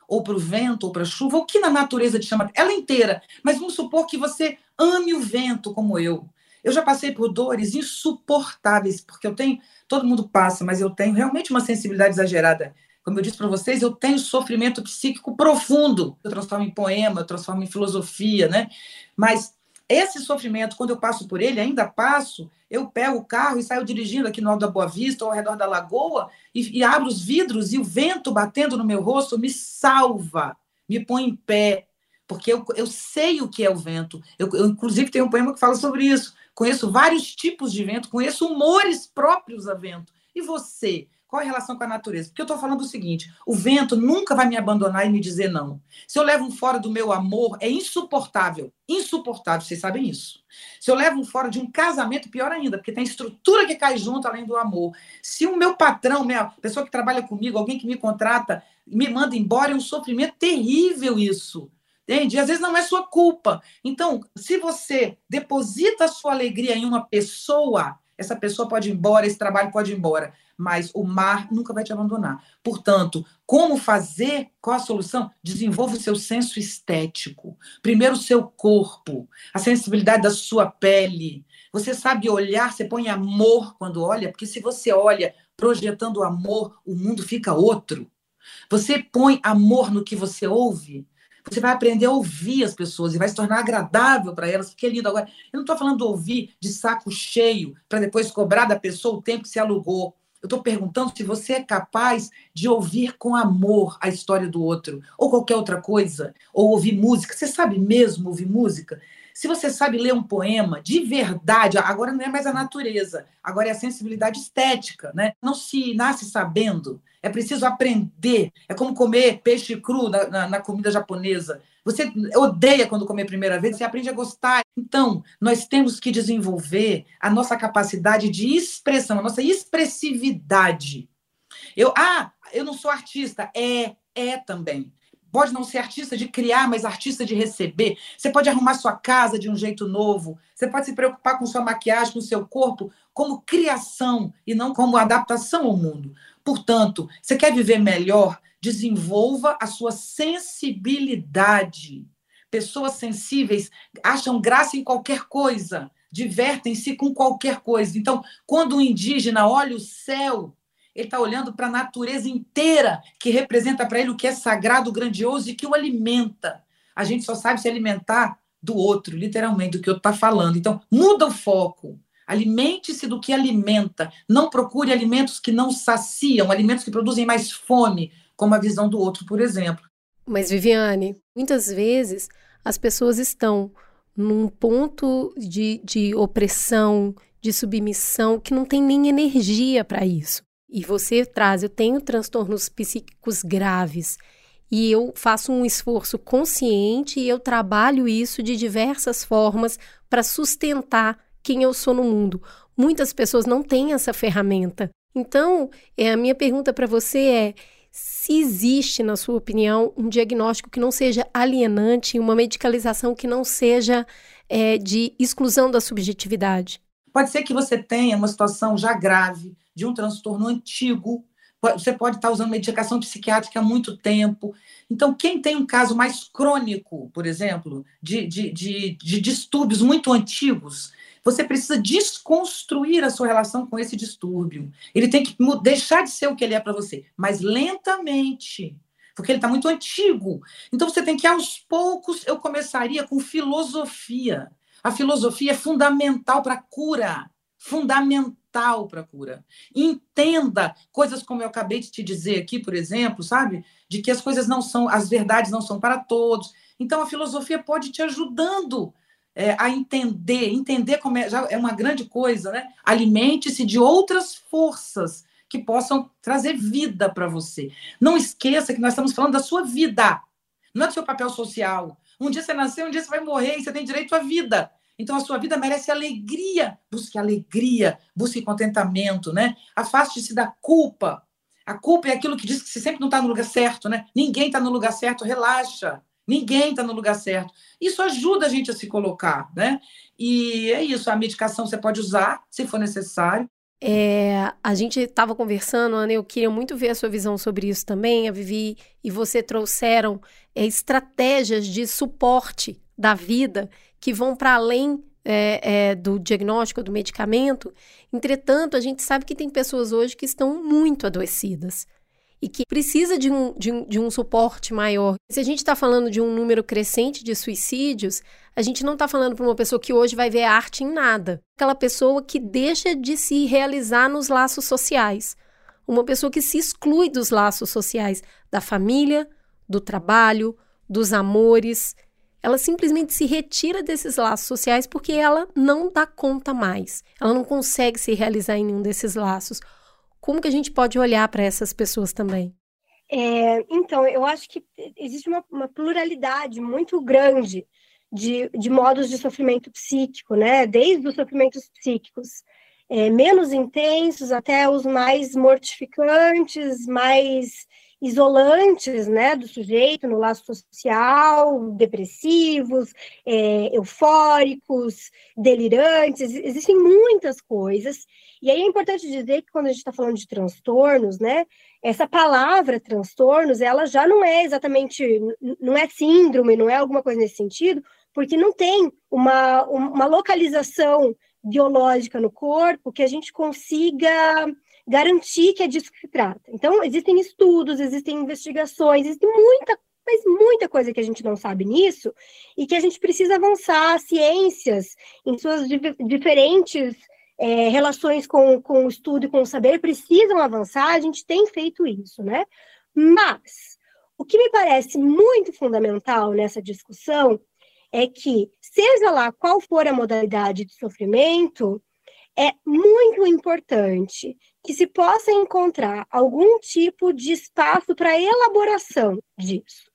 Speaker 3: ou para o vento, ou para a chuva, o que na natureza te chama, ela inteira, mas vamos supor que você ame o vento como eu, eu já passei por dores insuportáveis, porque eu tenho, todo mundo passa, mas eu tenho realmente uma sensibilidade exagerada. Como eu disse para vocês, eu tenho sofrimento psíquico profundo. Eu transformo em poema, eu transformo em filosofia, né? Mas esse sofrimento, quando eu passo por ele, ainda passo, eu pego o carro e saio dirigindo aqui no Alto da Boa Vista ou ao redor da lagoa e, e abro os vidros e o vento batendo no meu rosto me salva, me põe em pé, porque eu, eu sei o que é o vento. Eu, eu, inclusive, tenho um poema que fala sobre isso conheço vários tipos de vento, conheço humores próprios a vento. E você? Qual a relação com a natureza? Porque eu estou falando o seguinte: o vento nunca vai me abandonar e me dizer não. Se eu levo um fora do meu amor, é insuportável. Insuportável, vocês sabem isso. Se eu levo um fora de um casamento, pior ainda, porque tem estrutura que cai junto além do amor. Se o meu patrão, minha pessoa que trabalha comigo, alguém que me contrata, me manda embora, é um sofrimento terrível isso. Entende? Às vezes não é sua culpa. Então, se você deposita a sua alegria em uma pessoa, essa pessoa pode ir embora, esse trabalho pode ir embora, mas o mar nunca vai te abandonar. Portanto, como fazer? Qual a solução? Desenvolva o seu senso estético. Primeiro, o seu corpo, a sensibilidade da sua pele. Você sabe olhar, você põe amor quando olha, porque se você olha projetando amor, o mundo fica outro. Você põe amor no que você ouve, você vai aprender a ouvir as pessoas e vai se tornar agradável para elas, porque é lindo. Agora, eu não estou falando de ouvir de saco cheio para depois cobrar da pessoa o tempo que se alugou. Eu estou perguntando se você é capaz de ouvir com amor a história do outro, ou qualquer outra coisa, ou ouvir música. Você sabe mesmo ouvir música? Se você sabe ler um poema de verdade, agora não é mais a natureza, agora é a sensibilidade estética, né? Não se nasce sabendo, é preciso aprender. É como comer peixe cru na, na, na comida japonesa. Você odeia quando come a primeira vez, você aprende a gostar. Então, nós temos que desenvolver a nossa capacidade de expressão, a nossa expressividade. Eu, ah, eu não sou artista. É, é também. Pode não ser artista de criar, mas artista de receber. Você pode arrumar sua casa de um jeito novo. Você pode se preocupar com sua maquiagem, com seu corpo, como criação e não como adaptação ao mundo. Portanto, você quer viver melhor? Desenvolva a sua sensibilidade. Pessoas sensíveis acham graça em qualquer coisa, divertem-se com qualquer coisa. Então, quando um indígena olha o céu, ele está olhando para a natureza inteira, que representa para ele o que é sagrado, grandioso e que o alimenta. A gente só sabe se alimentar do outro, literalmente, do que o outro está falando. Então, muda o foco. Alimente-se do que alimenta. Não procure alimentos que não saciam, alimentos que produzem mais fome, como a visão do outro, por exemplo.
Speaker 1: Mas, Viviane, muitas vezes as pessoas estão num ponto de, de opressão, de submissão, que não tem nem energia para isso e você traz, eu tenho transtornos psíquicos graves e eu faço um esforço consciente e eu trabalho isso de diversas formas para sustentar quem eu sou no mundo. Muitas pessoas não têm essa ferramenta. Então, é, a minha pergunta para você é: se existe, na sua opinião, um diagnóstico que não seja alienante, uma medicalização que não seja é, de exclusão da subjetividade?
Speaker 3: Pode ser que você tenha uma situação já grave, de um transtorno antigo, você pode estar usando medicação psiquiátrica há muito tempo. Então, quem tem um caso mais crônico, por exemplo, de, de, de, de distúrbios muito antigos, você precisa desconstruir a sua relação com esse distúrbio. Ele tem que deixar de ser o que ele é para você, mas lentamente, porque ele está muito antigo. Então você tem que, aos poucos, eu começaria com filosofia. A filosofia é fundamental para a cura. Fundamental para a cura. Entenda coisas como eu acabei de te dizer aqui, por exemplo, sabe? De que as coisas não são, as verdades não são para todos. Então a filosofia pode te ajudando é, a entender, entender como é, já é uma grande coisa, né? Alimente-se de outras forças que possam trazer vida para você. Não esqueça que nós estamos falando da sua vida, não é do seu papel social. Um dia você nasceu, um dia você vai morrer e você tem direito à vida. Então a sua vida merece alegria. Busque alegria, busque contentamento, né? Afaste-se da culpa. A culpa é aquilo que diz que você sempre não está no lugar certo, né? Ninguém está no lugar certo, relaxa. Ninguém está no lugar certo. Isso ajuda a gente a se colocar, né? E é isso, a medicação você pode usar, se for necessário.
Speaker 1: É, a gente estava conversando, Ana, eu queria muito ver a sua visão sobre isso também. A Vivi e você trouxeram é, estratégias de suporte da vida que vão para além é, é, do diagnóstico do medicamento. Entretanto, a gente sabe que tem pessoas hoje que estão muito adoecidas e que precisa de um, de um, de um suporte maior. Se a gente está falando de um número crescente de suicídios, a gente não está falando para uma pessoa que hoje vai ver arte em nada. Aquela pessoa que deixa de se realizar nos laços sociais. Uma pessoa que se exclui dos laços sociais, da família, do trabalho, dos amores. Ela simplesmente se retira desses laços sociais porque ela não dá conta mais. Ela não consegue se realizar em nenhum desses laços. Como que a gente pode olhar para essas pessoas também?
Speaker 4: É, então, eu acho que existe uma, uma pluralidade muito grande de, de, modos de sofrimento psíquico, né? Desde os sofrimentos psíquicos é, menos intensos até os mais mortificantes, mais isolantes, né, do sujeito no laço social, depressivos, é, eufóricos, delirantes. Existem muitas coisas e aí é importante dizer que quando a gente está falando de transtornos, né, essa palavra transtornos, ela já não é exatamente, não é síndrome, não é alguma coisa nesse sentido, porque não tem uma, uma localização biológica no corpo que a gente consiga garantir que é disso que se trata. Então, existem estudos, existem investigações, existe muita mas muita coisa que a gente não sabe nisso e que a gente precisa avançar ciências em suas diferentes é, relações com, com o estudo e com o saber precisam avançar, a gente tem feito isso, né? Mas o que me parece muito fundamental nessa discussão é que, seja lá qual for a modalidade de sofrimento, é muito importante que se possa encontrar algum tipo de espaço para elaboração disso.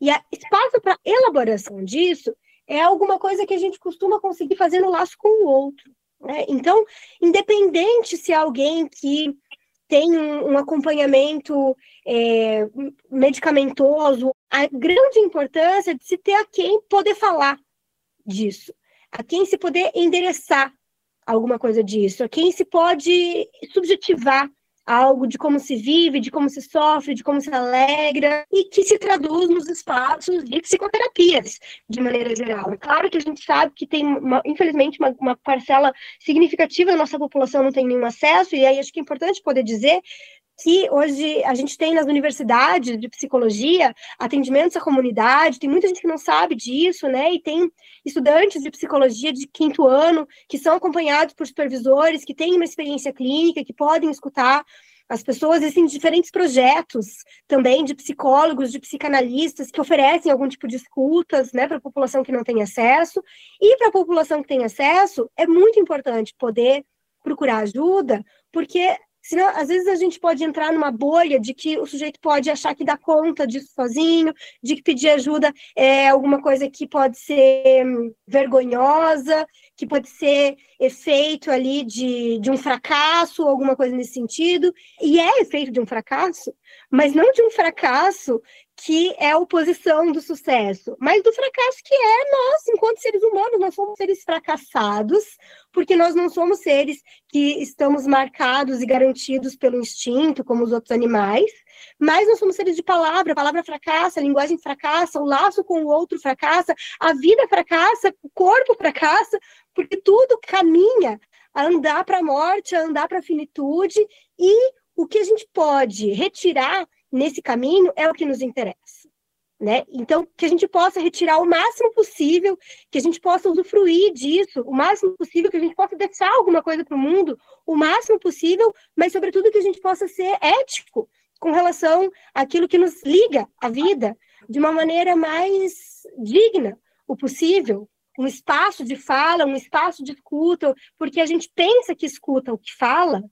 Speaker 4: E a espaço para elaboração disso é alguma coisa que a gente costuma conseguir fazer no laço com o outro. Né? Então, independente se alguém que tem um, um acompanhamento é, medicamentoso, a grande importância de se ter a quem poder falar disso, a quem se poder endereçar alguma coisa disso, a quem se pode subjetivar algo de como se vive, de como se sofre, de como se alegra, e que se traduz nos espaços de psicoterapias, de maneira geral. É claro que a gente sabe que tem, uma, infelizmente, uma, uma parcela significativa da nossa população não tem nenhum acesso, e aí acho que é importante poder dizer que hoje a gente tem nas universidades de psicologia atendimentos à comunidade, tem muita gente que não sabe disso, né? E tem estudantes de psicologia de quinto ano que são acompanhados por supervisores que têm uma experiência clínica, que podem escutar as pessoas, existem diferentes projetos também de psicólogos, de psicanalistas que oferecem algum tipo de escutas né, para a população que não tem acesso. E para a população que tem acesso, é muito importante poder procurar ajuda, porque Senão, às vezes a gente pode entrar numa bolha de que o sujeito pode achar que dá conta disso sozinho, de que pedir ajuda é alguma coisa que pode ser hum, vergonhosa, que pode ser efeito ali de, de um fracasso, alguma coisa nesse sentido. E é efeito de um fracasso, mas não de um fracasso que é a oposição do sucesso, mas do fracasso que é nós, enquanto seres humanos, nós somos seres fracassados, porque nós não somos seres que estamos marcados e garantidos pelo instinto, como os outros animais, mas nós somos seres de palavra, a palavra fracassa, a linguagem fracassa, o laço com o outro fracassa, a vida fracassa, o corpo fracassa, porque tudo caminha a andar para a morte, a andar para a finitude, e o que a gente pode retirar nesse caminho é o que nos interessa. Né? Então, que a gente possa retirar o máximo possível, que a gente possa usufruir disso, o máximo possível, que a gente possa deixar alguma coisa para o mundo, o máximo possível, mas, sobretudo, que a gente possa ser ético com relação àquilo que nos liga à vida de uma maneira mais digna, o possível, um espaço de fala, um espaço de escuta, porque a gente pensa que escuta o que fala,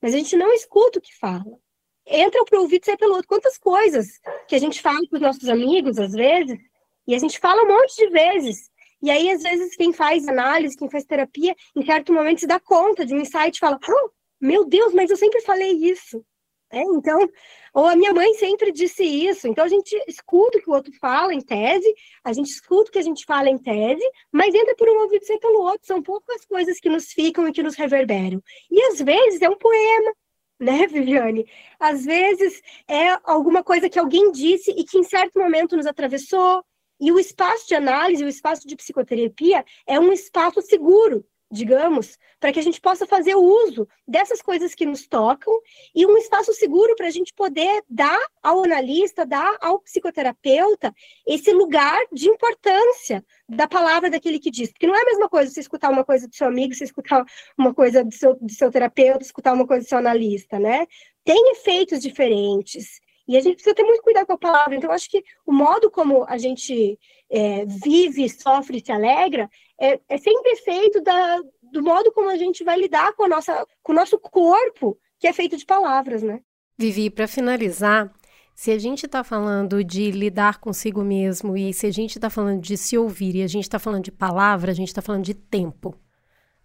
Speaker 4: mas a gente não escuta o que fala entra para o ouvido e sai pelo outro. Quantas coisas que a gente fala com os nossos amigos, às vezes, e a gente fala um monte de vezes. E aí, às vezes, quem faz análise, quem faz terapia, em certo momento se dá conta de um insight e fala: oh, Meu Deus, mas eu sempre falei isso. É, então, ou a minha mãe sempre disse isso. Então, a gente escuta o que o outro fala em tese, a gente escuta o que a gente fala em tese, mas entra por um ouvido e sai pelo outro. São poucas coisas que nos ficam e que nos reverberam. E às vezes é um poema, né, Viviane? Às vezes é alguma coisa que alguém disse e que em certo momento nos atravessou. E o espaço de análise, o espaço de psicoterapia é um espaço seguro digamos, para que a gente possa fazer o uso dessas coisas que nos tocam e um espaço seguro para a gente poder dar ao analista, dar ao psicoterapeuta esse lugar de importância da palavra daquele que diz. Porque não é a mesma coisa você escutar uma coisa do seu amigo, você escutar uma coisa do seu, do seu terapeuta, escutar uma coisa do seu analista, né? Tem efeitos diferentes. E a gente precisa ter muito cuidado com a palavra. Então, acho que o modo como a gente é, vive, sofre, se alegra, é, é sempre feito da, do modo como a gente vai lidar com, a nossa, com o nosso corpo, que é feito de palavras, né?
Speaker 1: Vivi, para finalizar, se a gente está falando de lidar consigo mesmo e se a gente está falando de se ouvir e a gente está falando de palavra, a gente está falando de tempo.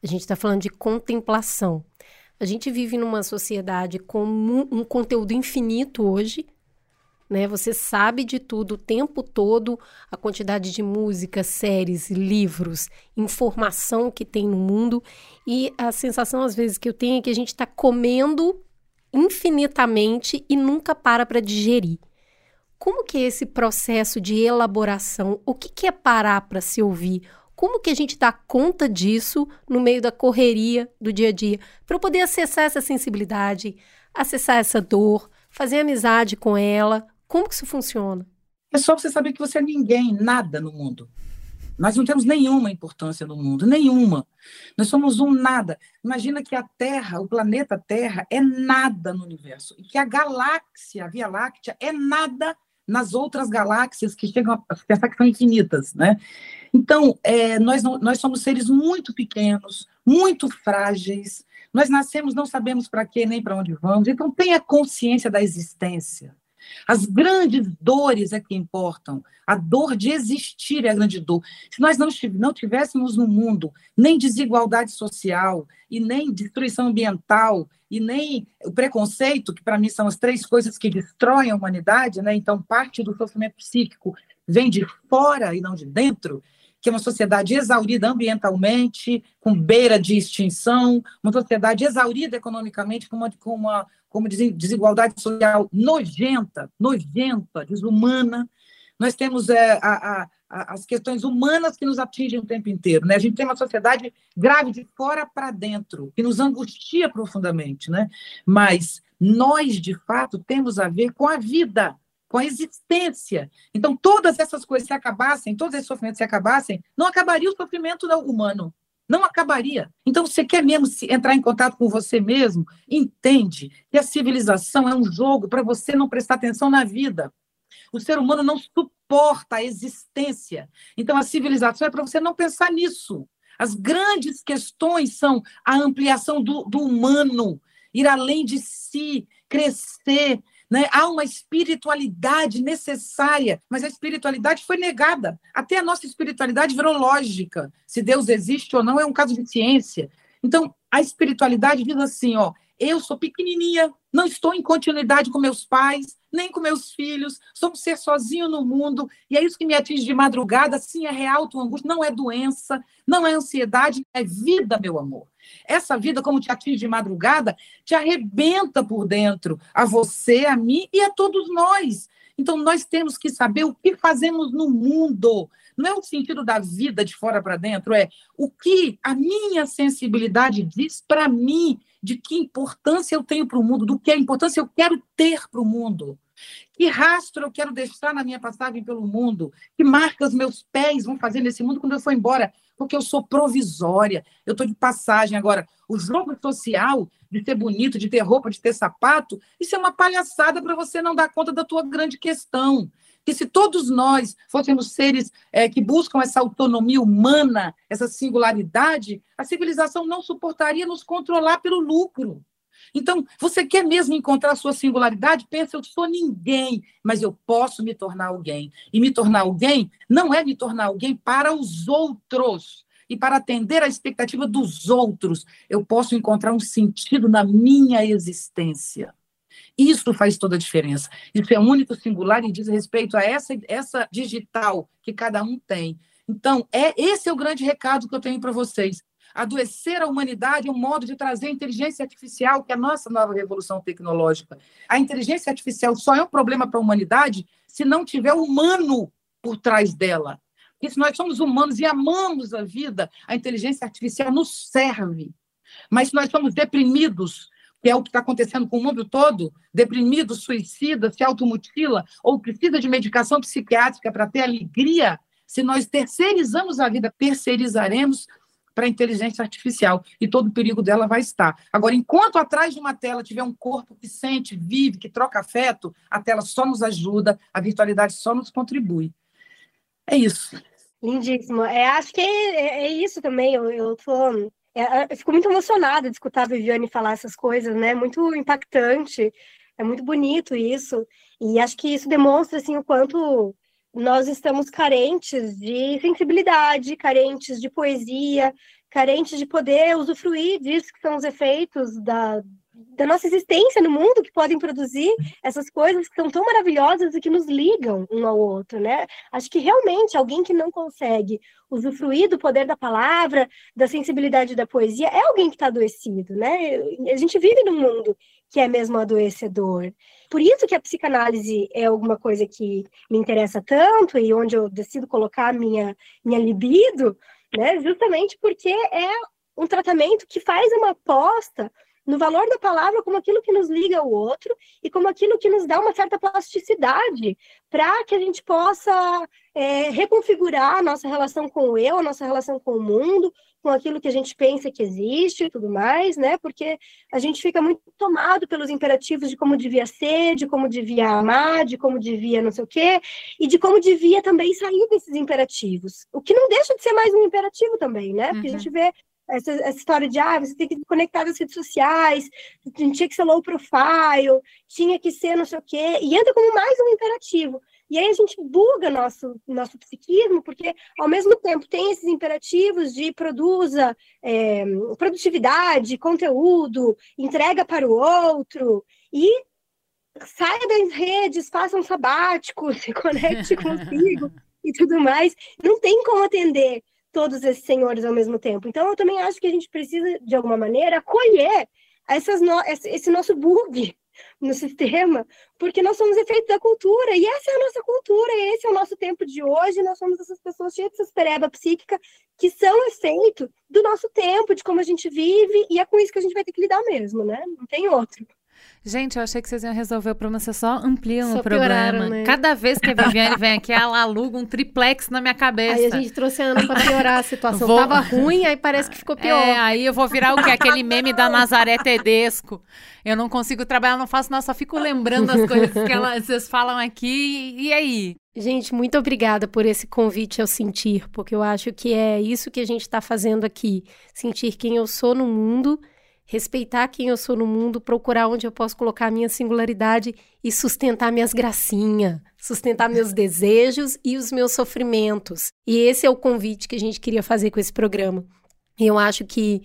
Speaker 1: A gente está falando de contemplação. A gente vive numa sociedade com um conteúdo infinito hoje, né? Você sabe de tudo o tempo todo, a quantidade de músicas, séries, livros, informação que tem no mundo e a sensação às vezes que eu tenho é que a gente está comendo infinitamente e nunca para para digerir. Como que é esse processo de elaboração? O que, que é parar para se ouvir? Como que a gente dá conta disso no meio da correria do dia a dia, para poder acessar essa sensibilidade, acessar essa dor, fazer amizade com ela? Como que isso funciona?
Speaker 3: É só você saber que você é ninguém, nada no mundo. Nós não temos nenhuma importância no mundo, nenhuma. Nós somos um nada. Imagina que a Terra, o planeta Terra, é nada no universo. E que a galáxia, a Via Láctea, é nada nas outras galáxias que chegam a pensar que são infinitas, né? Então, é, nós, não, nós somos seres muito pequenos, muito frágeis, nós nascemos, não sabemos para quê nem para onde vamos, então tenha consciência da existência. As grandes dores é que importam. A dor de existir é a grande dor. Se nós não, não tivéssemos no mundo nem desigualdade social, e nem destruição ambiental, e nem o preconceito, que para mim são as três coisas que destroem a humanidade, né? então parte do sofrimento psíquico vem de fora e não de dentro, que é uma sociedade exaurida ambientalmente, com beira de extinção, uma sociedade exaurida economicamente, com uma, com uma como desigualdade social nojenta, nojenta, desumana. Nós temos é, a, a, as questões humanas que nos atingem o tempo inteiro. Né? A gente tem uma sociedade grave de fora para dentro, que nos angustia profundamente. Né? Mas nós, de fato, temos a ver com a vida, com a existência. Então, todas essas coisas se acabassem, todos esses sofrimentos se acabassem, não acabaria o sofrimento humano não acabaria. Então, você quer mesmo entrar em contato com você mesmo? Entende que a civilização é um jogo para você não prestar atenção na vida. O ser humano não suporta a existência. Então, a civilização é para você não pensar nisso. As grandes questões são a ampliação do, do humano, ir além de si, crescer, né? Há uma espiritualidade necessária, mas a espiritualidade foi negada. Até a nossa espiritualidade virou lógica. Se Deus existe ou não é um caso de ciência. Então, a espiritualidade diz assim, ó, eu sou pequenininha, não estou em continuidade com meus pais, nem com meus filhos, sou um ser sozinho no mundo, e é isso que me atinge de madrugada. Sim, é real tua angústia, não é doença, não é ansiedade, é vida, meu amor. Essa vida, como te atinge de madrugada, te arrebenta por dentro, a você, a mim e a todos nós. Então, nós temos que saber o que fazemos no mundo. Não é o sentido da vida de fora para dentro, é o que a minha sensibilidade diz para mim, de que importância eu tenho para o mundo, do que a importância eu quero ter para o mundo. Que rastro eu quero deixar na minha passagem pelo mundo? Que marcas meus pés vão fazer nesse mundo quando eu for embora? Porque eu sou provisória, eu estou de passagem. Agora, o jogo social de ter bonito, de ter roupa, de ter sapato, isso é uma palhaçada para você não dar conta da tua grande questão. Que se todos nós fôssemos seres é, que buscam essa autonomia humana, essa singularidade, a civilização não suportaria nos controlar pelo lucro. Então, você quer mesmo encontrar a sua singularidade? Pensa, eu sou ninguém, mas eu posso me tornar alguém. E me tornar alguém não é me tornar alguém para os outros e para atender à expectativa dos outros. Eu posso encontrar um sentido na minha existência. Isso faz toda a diferença. Isso é único, singular e diz respeito a essa, essa digital que cada um tem. Então, é esse é o grande recado que eu tenho para vocês. Adoecer a humanidade é um modo de trazer a inteligência artificial, que é a nossa nova revolução tecnológica. A inteligência artificial só é um problema para a humanidade se não tiver humano por trás dela. Porque se nós somos humanos e amamos a vida, a inteligência artificial nos serve. Mas se nós somos deprimidos, que é o que está acontecendo com o mundo todo, deprimido, suicida, se automutila, ou precisa de medicação psiquiátrica para ter alegria, se nós terceirizamos a vida, terceirizaremos para a inteligência artificial e todo o perigo dela vai estar. Agora, enquanto atrás de uma tela tiver um corpo que sente, vive, que troca afeto, a tela só nos ajuda, a virtualidade só nos contribui. É isso.
Speaker 4: Lindíssimo. É, acho que é, é isso também. Eu, eu tô. É, eu fico muito emocionada de escutar a Viviane falar essas coisas, né? Muito impactante. É muito bonito isso. E acho que isso demonstra assim, o quanto nós estamos carentes de sensibilidade, carentes de poesia, carentes de poder usufruir disso que são os efeitos da, da nossa existência no mundo que podem produzir essas coisas que são tão maravilhosas e que nos ligam um ao outro, né? Acho que realmente alguém que não consegue usufruir do poder da palavra, da sensibilidade da poesia, é alguém que está adoecido, né? A gente vive num mundo que é mesmo adoecedor. Por isso que a psicanálise é alguma coisa que me interessa tanto e onde eu decido colocar minha minha libido, né? Justamente porque é um tratamento que faz uma aposta no valor da palavra como aquilo que nos liga ao outro e como aquilo que nos dá uma certa plasticidade para que a gente possa é, reconfigurar a nossa relação com o eu, a nossa relação com o mundo, com aquilo que a gente pensa que existe e tudo mais, né? Porque a gente fica muito tomado pelos imperativos de como devia ser, de como devia amar, de como devia não sei o quê, e de como devia também sair desses imperativos. O que não deixa de ser mais um imperativo também, né? Porque uhum. a gente vê essa, essa, história de ah, você tem que conectar as redes sociais, tinha que ser low profile, tinha que ser não sei o quê, e entra como mais um imperativo. E aí a gente buga nosso, nosso psiquismo, porque ao mesmo tempo tem esses imperativos de produza é, produtividade, conteúdo, entrega para o outro, e saia das redes, faça um sabático, se conecte consigo e tudo mais. Não tem como atender todos esses senhores ao mesmo tempo. Então, eu também acho que a gente precisa, de alguma maneira, acolher essas no... esse nosso bug no sistema, porque nós somos efeitos da cultura, e essa é a nossa cultura, esse é o nosso tempo de hoje, nós somos essas pessoas cheias dessa pereba psíquica que são efeito do nosso tempo, de como a gente vive, e é com isso que a gente vai ter que lidar mesmo, né? Não tem outro.
Speaker 2: Gente, eu achei que vocês iam resolver o problema, vocês só ampliam só o problema. Né? Cada vez que a Viviane vem aqui, ela aluga um triplex na minha cabeça.
Speaker 1: Aí a gente trouxe a Ana pra piorar a situação. Vou... Tava ruim, aí parece que ficou pior.
Speaker 2: É, aí eu vou virar o quê? Aquele meme da Nazaré Tedesco. Eu não consigo trabalhar, não faço nada, só fico lembrando as coisas que ela, vocês falam aqui. E aí?
Speaker 1: Gente, muito obrigada por esse convite ao sentir, porque eu acho que é isso que a gente está fazendo aqui. Sentir quem eu sou no mundo respeitar quem eu sou no mundo, procurar onde eu posso colocar a minha singularidade e sustentar minhas gracinhas, sustentar meus desejos e os meus sofrimentos. E esse é o convite que a gente queria fazer com esse programa. E eu acho que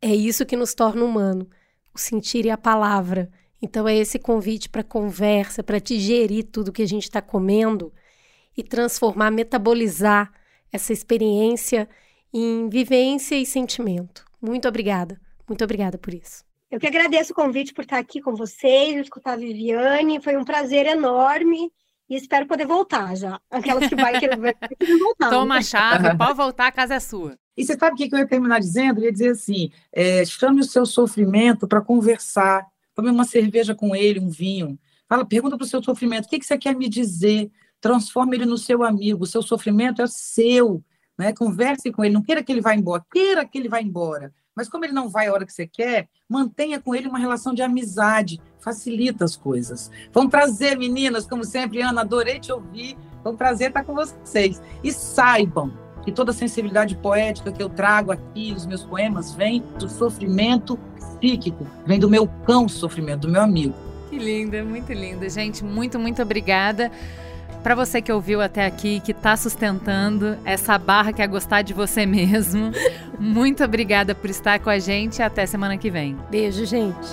Speaker 1: é isso que nos torna humano. o sentir e a palavra. Então, é esse convite para conversa, para digerir tudo que a gente está comendo e transformar, metabolizar essa experiência em vivência e sentimento. Muito obrigada. Muito obrigada por isso.
Speaker 4: Eu que agradeço o convite por estar aqui com vocês, escutar a Viviane. Foi um prazer enorme e espero poder voltar já. Aquelas que vai querer voltar.
Speaker 2: Toma a chave, pode voltar, a casa é sua.
Speaker 3: E você sabe o que eu ia terminar dizendo? Eu ia dizer assim: é, chame o seu sofrimento para conversar, tome uma cerveja com ele, um vinho. Fala, pergunta para o seu sofrimento: o que, que você quer me dizer? Transforma ele no seu amigo. O seu sofrimento é seu. Né? Converse com ele. Não queira que ele vá embora. Queira que ele vá embora. Mas como ele não vai a hora que você quer, mantenha com ele uma relação de amizade, facilita as coisas. Foi um prazer, meninas, como sempre, Ana, adorei te ouvir. Foi um prazer estar com vocês. E saibam que toda a sensibilidade poética que eu trago aqui nos meus poemas vem do sofrimento psíquico, vem do meu cão sofrimento, do meu amigo.
Speaker 2: Que linda, muito linda. Gente, muito, muito obrigada. Para você que ouviu até aqui, que está sustentando essa barra que é gostar de você mesmo, muito obrigada por estar com a gente até semana que vem.
Speaker 1: Beijo, gente.